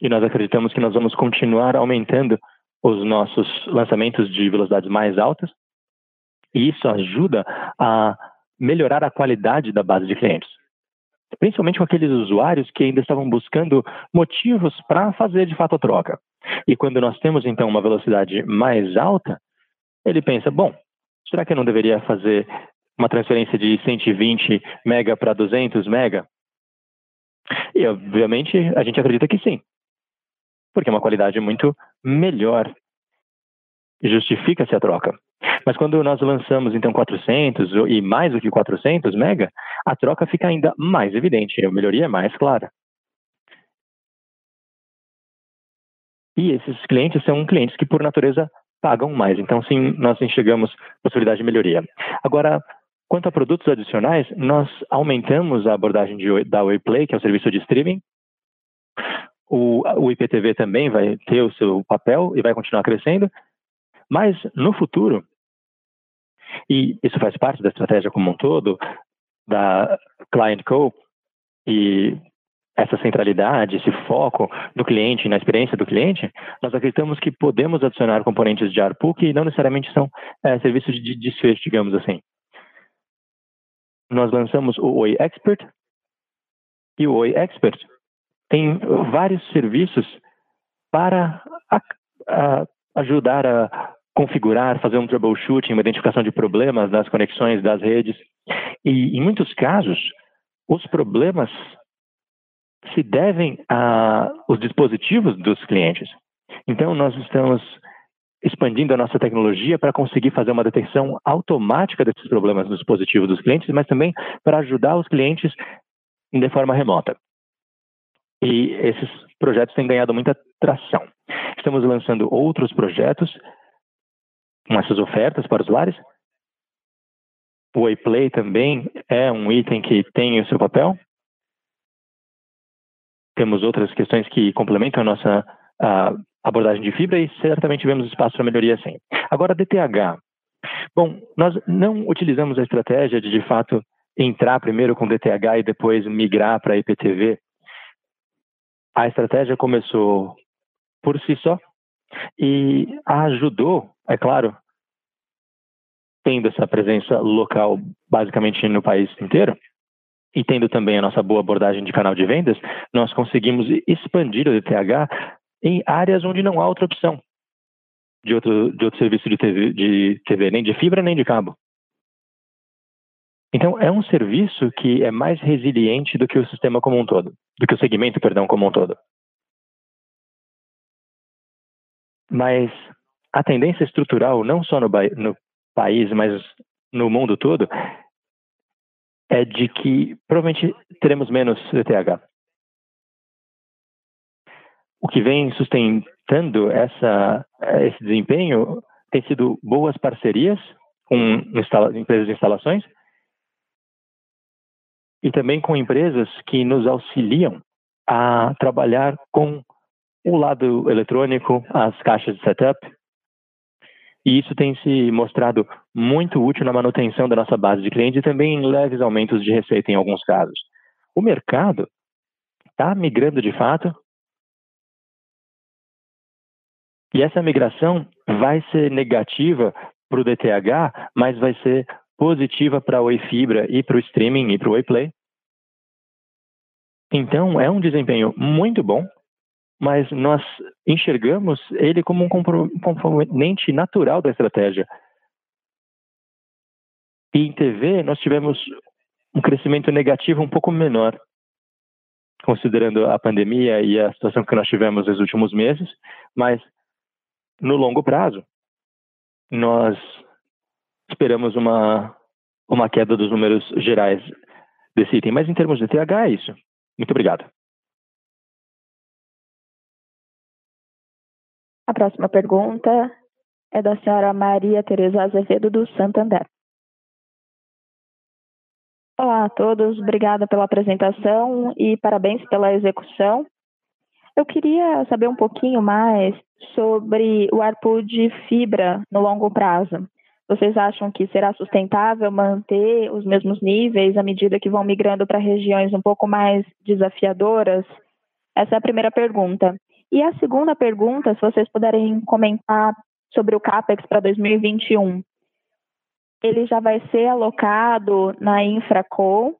E nós acreditamos que nós vamos continuar aumentando os nossos lançamentos de velocidades mais altas, e isso ajuda a melhorar a qualidade da base de clientes. Principalmente com aqueles usuários que ainda estavam buscando motivos para fazer de fato a troca. E quando nós temos então uma velocidade mais alta, ele pensa: bom, será que eu não deveria fazer uma transferência de 120 mega para 200 mega? E obviamente a gente acredita que sim, porque é uma qualidade muito melhor justifica-se a troca. Mas quando nós lançamos então 400 e mais do que 400 mega, a troca fica ainda mais evidente, a melhoria é mais clara. E esses clientes são clientes que, por natureza, pagam mais. Então, sim, nós enxergamos possibilidade de melhoria. Agora, quanto a produtos adicionais, nós aumentamos a abordagem de, da WePlay, que é o serviço de streaming. O, o IPTV também vai ter o seu papel e vai continuar crescendo. Mas, no futuro, e isso faz parte da estratégia como um todo, da Client Co, e essa centralidade, esse foco do cliente, na experiência do cliente, nós acreditamos que podemos adicionar componentes de ARPU que não necessariamente são é, serviços de desfecho, digamos assim. Nós lançamos o Oi Expert e o Oi Expert tem vários serviços para a, a ajudar a configurar, fazer um troubleshooting, uma identificação de problemas das conexões das redes. E, em muitos casos, os problemas se devem aos dispositivos dos clientes. Então, nós estamos expandindo a nossa tecnologia para conseguir fazer uma detecção automática desses problemas nos dispositivos dos clientes, mas também para ajudar os clientes de forma remota. E esses projetos têm ganhado muita tração. Estamos lançando outros projetos com essas ofertas para os lares. O iPlay também é um item que tem o seu papel, temos outras questões que complementam a nossa a abordagem de fibra e certamente vemos espaço para melhoria sim. Agora, DTH. Bom, nós não utilizamos a estratégia de, de fato, entrar primeiro com DTH e depois migrar para IPTV. A estratégia começou por si só e ajudou, é claro, tendo essa presença local basicamente no país inteiro, e tendo também a nossa boa abordagem de canal de vendas, nós conseguimos expandir o DTH em áreas onde não há outra opção de outro, de outro serviço de TV, de TV, nem de fibra nem de cabo. Então, é um serviço que é mais resiliente do que o sistema como um todo, do que o segmento, perdão, como um todo. Mas a tendência estrutural, não só no, no país, mas no mundo todo, é de que provavelmente teremos menos ETH. O que vem sustentando essa, esse desempenho tem sido boas parcerias com empresas de instalações e também com empresas que nos auxiliam a trabalhar com o lado eletrônico, as caixas de setup, e isso tem se mostrado muito útil na manutenção da nossa base de clientes e também em leves aumentos de receita em alguns casos. O mercado está migrando de fato. E essa migração vai ser negativa para o DTH, mas vai ser positiva para a Oi Fibra e para o streaming e para o Oi Play. Então, é um desempenho muito bom mas nós enxergamos ele como um componente natural da estratégia. E em TV, nós tivemos um crescimento negativo um pouco menor, considerando a pandemia e a situação que nós tivemos nos últimos meses, mas no longo prazo, nós esperamos uma, uma queda dos números gerais desse item. Mas em termos de TH, é isso. Muito obrigado. A próxima pergunta é da senhora Maria Tereza Azevedo, do Santander. Olá a todos, obrigada pela apresentação e parabéns pela execução. Eu queria saber um pouquinho mais sobre o ARPU de fibra no longo prazo. Vocês acham que será sustentável manter os mesmos níveis à medida que vão migrando para regiões um pouco mais desafiadoras? Essa é a primeira pergunta. E a segunda pergunta, se vocês puderem comentar sobre o CAPEX para 2021. Ele já vai ser alocado na Infracol.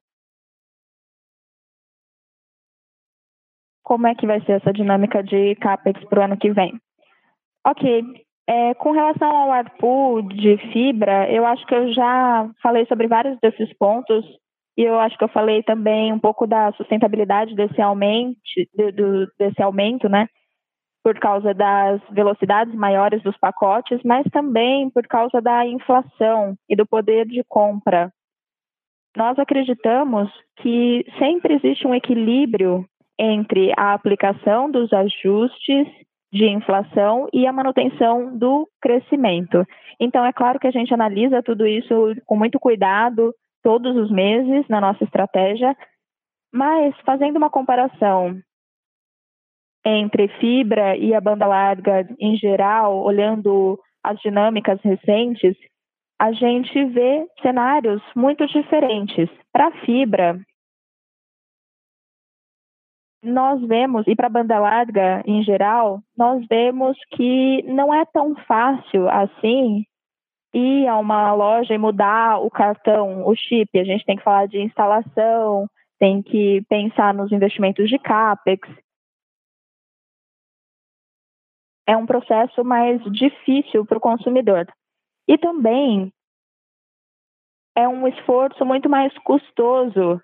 Como é que vai ser essa dinâmica de CAPEX para o ano que vem? Ok. É, com relação ao ARPU de fibra, eu acho que eu já falei sobre vários desses pontos e eu acho que eu falei também um pouco da sustentabilidade desse aumento, desse aumento, né? Por causa das velocidades maiores dos pacotes, mas também por causa da inflação e do poder de compra. Nós acreditamos que sempre existe um equilíbrio entre a aplicação dos ajustes de inflação e a manutenção do crescimento. Então, é claro que a gente analisa tudo isso com muito cuidado todos os meses na nossa estratégia, mas fazendo uma comparação entre fibra e a banda larga em geral, olhando as dinâmicas recentes, a gente vê cenários muito diferentes. Para a fibra, nós vemos, e para a banda larga em geral, nós vemos que não é tão fácil assim ir a uma loja e mudar o cartão, o chip. A gente tem que falar de instalação, tem que pensar nos investimentos de CAPEX é um processo mais difícil para o consumidor. E também é um esforço muito mais custoso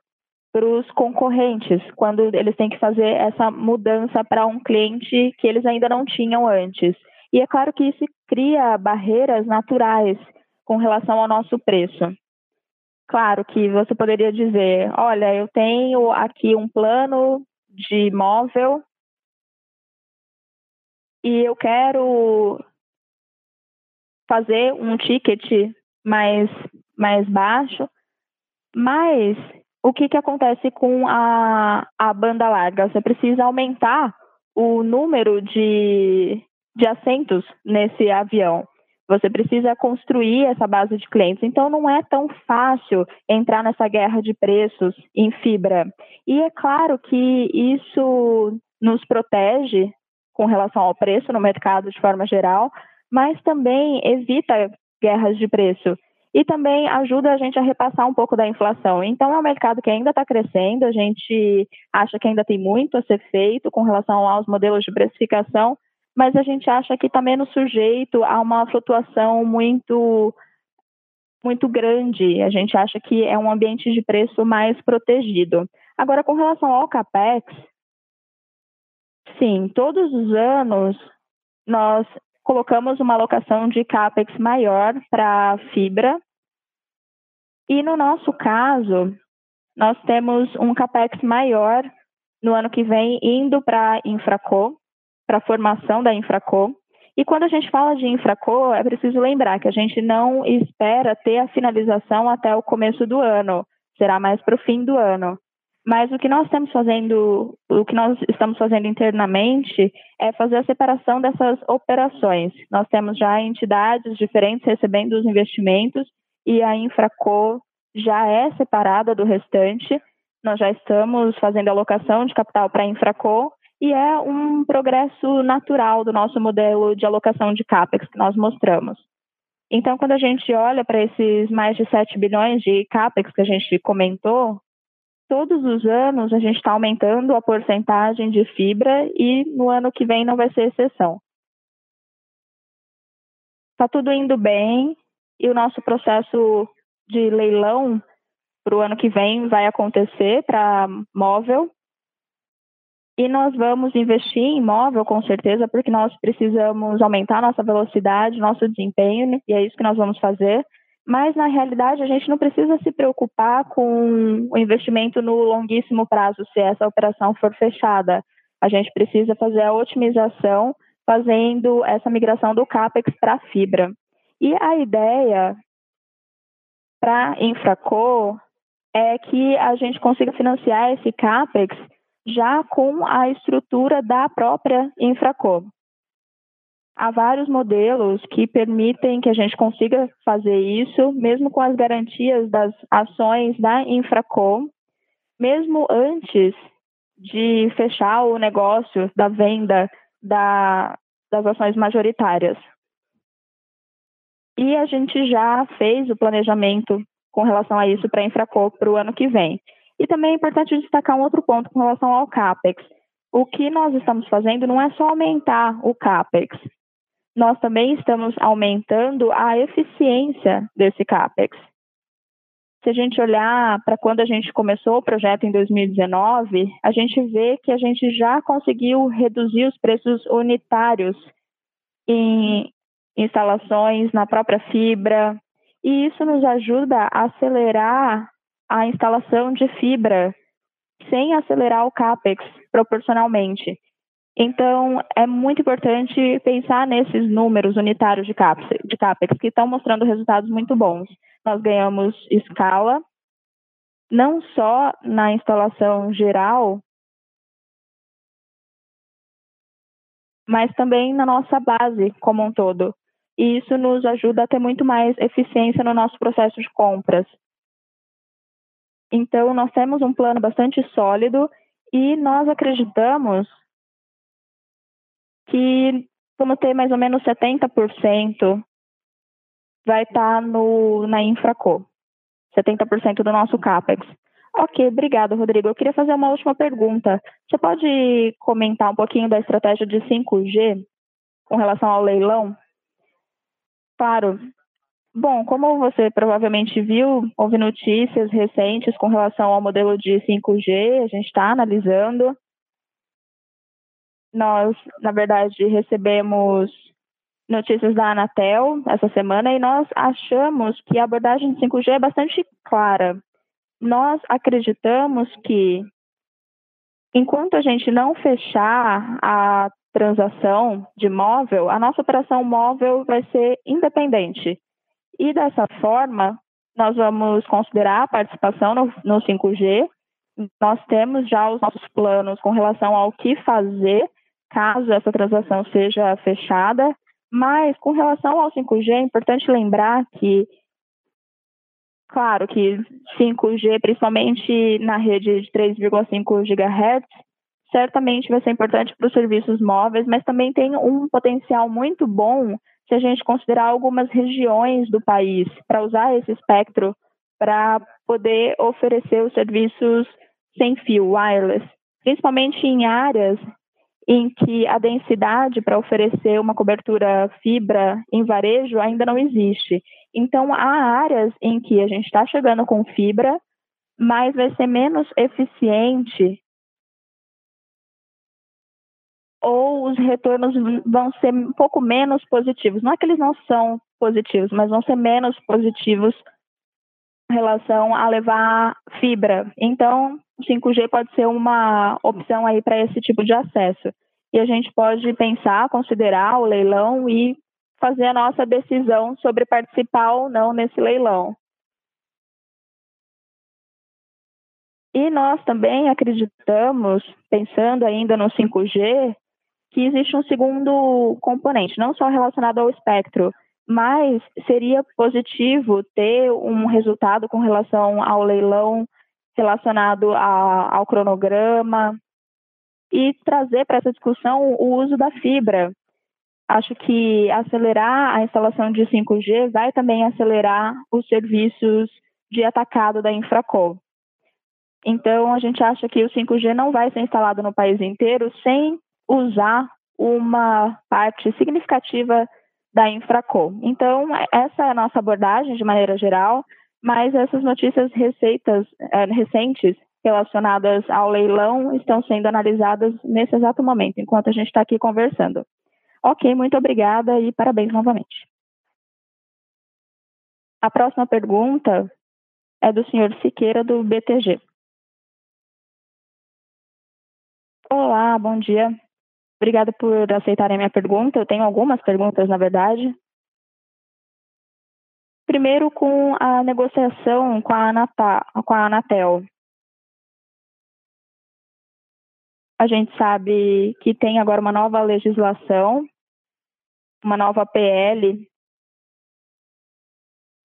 para os concorrentes, quando eles têm que fazer essa mudança para um cliente que eles ainda não tinham antes. E é claro que isso cria barreiras naturais com relação ao nosso preço. Claro que você poderia dizer: olha, eu tenho aqui um plano de móvel e eu quero fazer um ticket mais, mais baixo, mas o que, que acontece com a, a banda larga? Você precisa aumentar o número de, de assentos nesse avião. Você precisa construir essa base de clientes. Então, não é tão fácil entrar nessa guerra de preços em fibra. E é claro que isso nos protege com relação ao preço no mercado de forma geral, mas também evita guerras de preço e também ajuda a gente a repassar um pouco da inflação. Então, é um mercado que ainda está crescendo, a gente acha que ainda tem muito a ser feito com relação aos modelos de precificação, mas a gente acha que está menos sujeito a uma flutuação muito muito grande. A gente acha que é um ambiente de preço mais protegido. Agora, com relação ao capex, Sim, todos os anos nós colocamos uma alocação de CAPEX maior para fibra. E no nosso caso, nós temos um CAPEX maior no ano que vem indo para Infraco, para a formação da Infraco. E quando a gente fala de Infraco, é preciso lembrar que a gente não espera ter a finalização até o começo do ano, será mais para o fim do ano. Mas o que nós estamos fazendo, o que nós estamos fazendo internamente é fazer a separação dessas operações. Nós temos já entidades diferentes recebendo os investimentos e a Infraco já é separada do restante. Nós já estamos fazendo alocação de capital para a Infraco e é um progresso natural do nosso modelo de alocação de CAPEX que nós mostramos. Então, quando a gente olha para esses mais de 7 bilhões de CAPEX que a gente comentou, todos os anos a gente está aumentando a porcentagem de fibra e no ano que vem não vai ser exceção. Está tudo indo bem e o nosso processo de leilão para o ano que vem vai acontecer para móvel. E nós vamos investir em móvel com certeza, porque nós precisamos aumentar nossa velocidade, nosso desempenho, e é isso que nós vamos fazer mas na realidade a gente não precisa se preocupar com o investimento no longuíssimo prazo se essa operação for fechada. A gente precisa fazer a otimização fazendo essa migração do CAPEX para a fibra. E a ideia para Infraco é que a gente consiga financiar esse CAPEX já com a estrutura da própria Infraco há vários modelos que permitem que a gente consiga fazer isso, mesmo com as garantias das ações da Infracom, mesmo antes de fechar o negócio da venda da, das ações majoritárias. E a gente já fez o planejamento com relação a isso para a Infracom para o ano que vem. E também é importante destacar um outro ponto com relação ao CAPEX. O que nós estamos fazendo não é só aumentar o CAPEX, nós também estamos aumentando a eficiência desse CAPEX. Se a gente olhar para quando a gente começou o projeto em 2019, a gente vê que a gente já conseguiu reduzir os preços unitários em instalações na própria fibra, e isso nos ajuda a acelerar a instalação de fibra sem acelerar o CAPEX proporcionalmente. Então, é muito importante pensar nesses números unitários de CAPEX, de CAPEX que estão mostrando resultados muito bons. Nós ganhamos escala, não só na instalação geral, mas também na nossa base como um todo. E isso nos ajuda a ter muito mais eficiência no nosso processo de compras. Então, nós temos um plano bastante sólido e nós acreditamos que vamos ter mais ou menos 70% vai estar tá no, na Infraco, 70% do nosso CAPEX. Ok, obrigado, Rodrigo. Eu queria fazer uma última pergunta. Você pode comentar um pouquinho da estratégia de 5G com relação ao leilão? Claro. Bom, como você provavelmente viu, houve notícias recentes com relação ao modelo de 5G, a gente está analisando. Nós, na verdade, recebemos notícias da Anatel essa semana e nós achamos que a abordagem de 5G é bastante clara. Nós acreditamos que enquanto a gente não fechar a transação de móvel, a nossa operação móvel vai ser independente. E dessa forma, nós vamos considerar a participação no, no 5G. Nós temos já os nossos planos com relação ao que fazer caso essa transação seja fechada. Mas com relação ao 5G, é importante lembrar que, claro, que 5G, principalmente na rede de 3,5 GHz, certamente vai ser importante para os serviços móveis, mas também tem um potencial muito bom se a gente considerar algumas regiões do país para usar esse espectro para poder oferecer os serviços sem fio, wireless, principalmente em áreas em que a densidade para oferecer uma cobertura fibra em varejo ainda não existe. Então, há áreas em que a gente está chegando com fibra, mas vai ser menos eficiente ou os retornos vão ser um pouco menos positivos. Não é que eles não são positivos, mas vão ser menos positivos relação a levar fibra. Então, o 5G pode ser uma opção aí para esse tipo de acesso. E a gente pode pensar, considerar o leilão e fazer a nossa decisão sobre participar ou não nesse leilão. E nós também acreditamos, pensando ainda no 5G, que existe um segundo componente, não só relacionado ao espectro, mas seria positivo ter um resultado com relação ao leilão relacionado a, ao cronograma e trazer para essa discussão o uso da fibra. Acho que acelerar a instalação de 5G vai também acelerar os serviços de atacado da Infracol. Então, a gente acha que o 5G não vai ser instalado no país inteiro sem usar uma parte significativa da Infracol. Então, essa é a nossa abordagem de maneira geral, mas essas notícias receitas, é, recentes relacionadas ao leilão estão sendo analisadas nesse exato momento, enquanto a gente está aqui conversando. Ok, muito obrigada e parabéns novamente. A próxima pergunta é do senhor Siqueira, do BTG. Olá, bom dia. Obrigada por aceitarem a minha pergunta. Eu tenho algumas perguntas, na verdade. Primeiro, com a negociação com a, Anata, com a Anatel. A gente sabe que tem agora uma nova legislação, uma nova PL.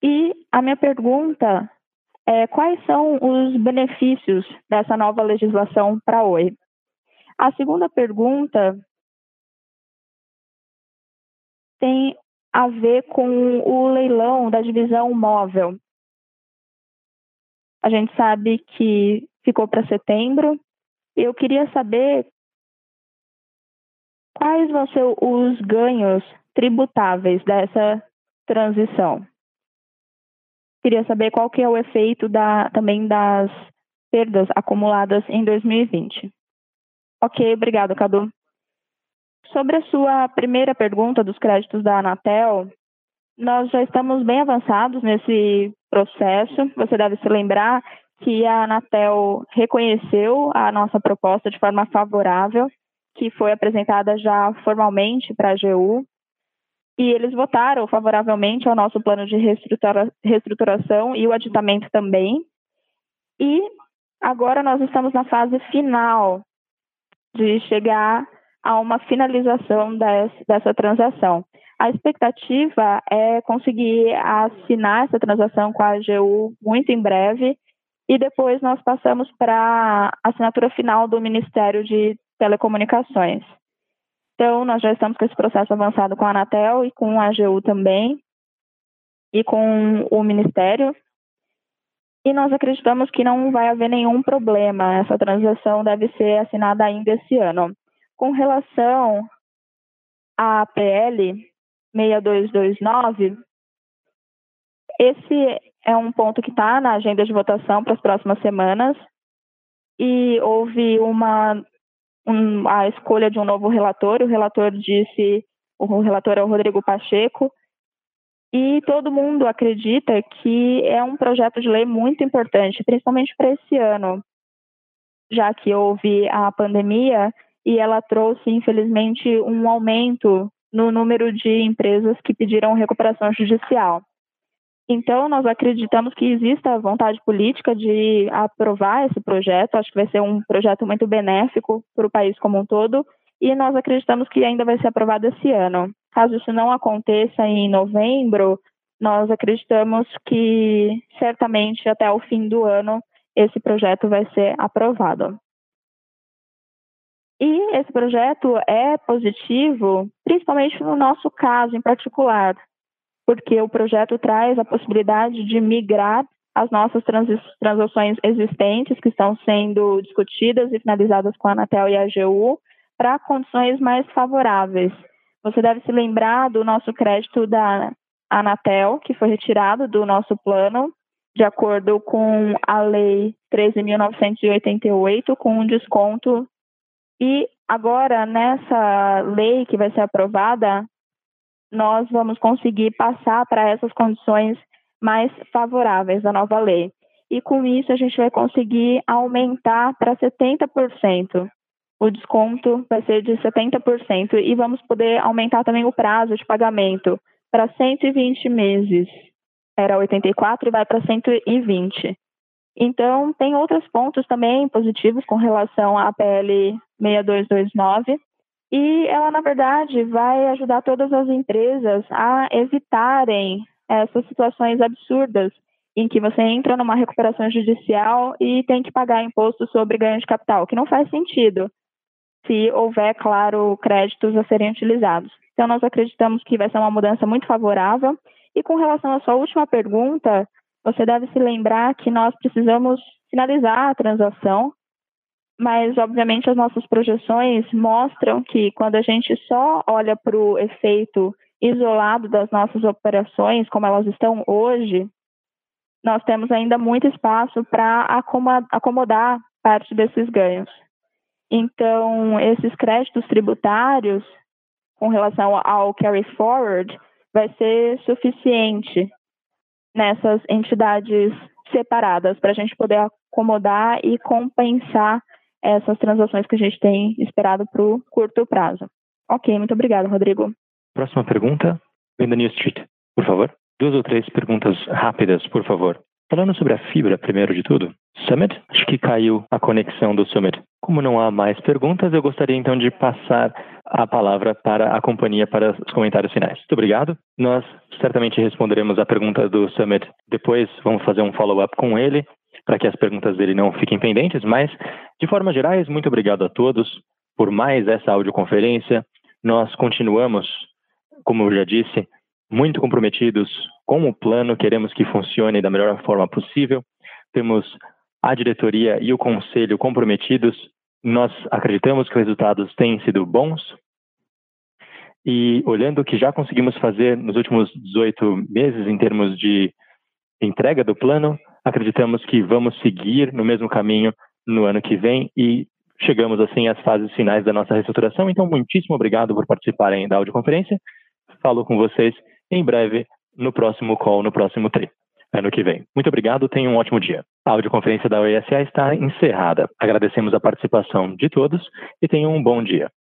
E a minha pergunta é quais são os benefícios dessa nova legislação para a Oi? A segunda pergunta tem a ver com o leilão da divisão móvel. A gente sabe que ficou para setembro. Eu queria saber quais vão ser os ganhos tributáveis dessa transição. Queria saber qual que é o efeito da, também das perdas acumuladas em 2020. Ok, obrigado, Cadu. Sobre a sua primeira pergunta dos créditos da Anatel, nós já estamos bem avançados nesse processo. Você deve se lembrar que a Anatel reconheceu a nossa proposta de forma favorável, que foi apresentada já formalmente para a AGU, e eles votaram favoravelmente ao nosso plano de reestrutura reestruturação e o aditamento também. E agora nós estamos na fase final de chegar a uma finalização dessa transação. A expectativa é conseguir assinar essa transação com a AGU muito em breve e depois nós passamos para a assinatura final do Ministério de Telecomunicações. Então, nós já estamos com esse processo avançado com a Anatel e com a AGU também, e com o Ministério. E nós acreditamos que não vai haver nenhum problema. Essa transação deve ser assinada ainda esse ano. Com relação à PL 6229, esse é um ponto que está na agenda de votação para as próximas semanas e houve uma um, a escolha de um novo relator. O relator disse, o relator é o Rodrigo Pacheco, e todo mundo acredita que é um projeto de lei muito importante, principalmente para esse ano, já que houve a pandemia e ela trouxe, infelizmente, um aumento no número de empresas que pediram recuperação judicial. Então, nós acreditamos que exista vontade política de aprovar esse projeto. Acho que vai ser um projeto muito benéfico para o país como um todo. E nós acreditamos que ainda vai ser aprovado esse ano. Caso isso não aconteça em novembro, nós acreditamos que certamente até o fim do ano esse projeto vai ser aprovado. E esse projeto é positivo, principalmente no nosso caso em particular, porque o projeto traz a possibilidade de migrar as nossas transações existentes, que estão sendo discutidas e finalizadas com a Anatel e a AGU, para condições mais favoráveis. Você deve se lembrar do nosso crédito da Anatel, que foi retirado do nosso plano, de acordo com a Lei 13.988, com um desconto. E agora, nessa lei que vai ser aprovada, nós vamos conseguir passar para essas condições mais favoráveis da nova lei. E com isso a gente vai conseguir aumentar para 70%. O desconto vai ser de 70% e vamos poder aumentar também o prazo de pagamento para 120 meses. Era 84 e vai para 120. Então, tem outros pontos também positivos com relação à PL 6229, e ela, na verdade, vai ajudar todas as empresas a evitarem essas situações absurdas em que você entra numa recuperação judicial e tem que pagar imposto sobre ganho de capital, que não faz sentido se houver, claro, créditos a serem utilizados. Então, nós acreditamos que vai ser uma mudança muito favorável. E com relação à sua última pergunta, você deve se lembrar que nós precisamos finalizar a transação, mas, obviamente, as nossas projeções mostram que quando a gente só olha para o efeito isolado das nossas operações, como elas estão hoje, nós temos ainda muito espaço para acomodar parte desses ganhos. Então, esses créditos tributários, com relação ao carry forward, vai ser suficiente nessas entidades separadas para a gente poder acomodar e compensar essas transações que a gente tem esperado para o curto prazo. Ok, muito obrigada, Rodrigo. Próxima pergunta, Linda New Street, por favor. Duas ou três perguntas rápidas, por favor. Falando sobre a fibra, primeiro de tudo, Summit, acho que caiu a conexão do Summit. Como não há mais perguntas, eu gostaria então de passar a palavra para a companhia para os comentários finais. Muito obrigado. Nós certamente responderemos a pergunta do Summit depois, vamos fazer um follow-up com ele para que as perguntas dele não fiquem pendentes, mas de forma gerais, muito obrigado a todos por mais essa audioconferência. Nós continuamos, como eu já disse, muito comprometidos com o plano, queremos que funcione da melhor forma possível. Temos a diretoria e o conselho comprometidos. Nós acreditamos que os resultados têm sido bons. E olhando o que já conseguimos fazer nos últimos 18 meses em termos de entrega do plano, acreditamos que vamos seguir no mesmo caminho no ano que vem e chegamos assim às fases finais da nossa reestruturação. Então, muitíssimo obrigado por participarem da audioconferência. Falo com vocês em breve no próximo call, no próximo tri, ano que vem. Muito obrigado, tenham um ótimo dia. A audioconferência da OESA está encerrada. Agradecemos a participação de todos e tenham um bom dia.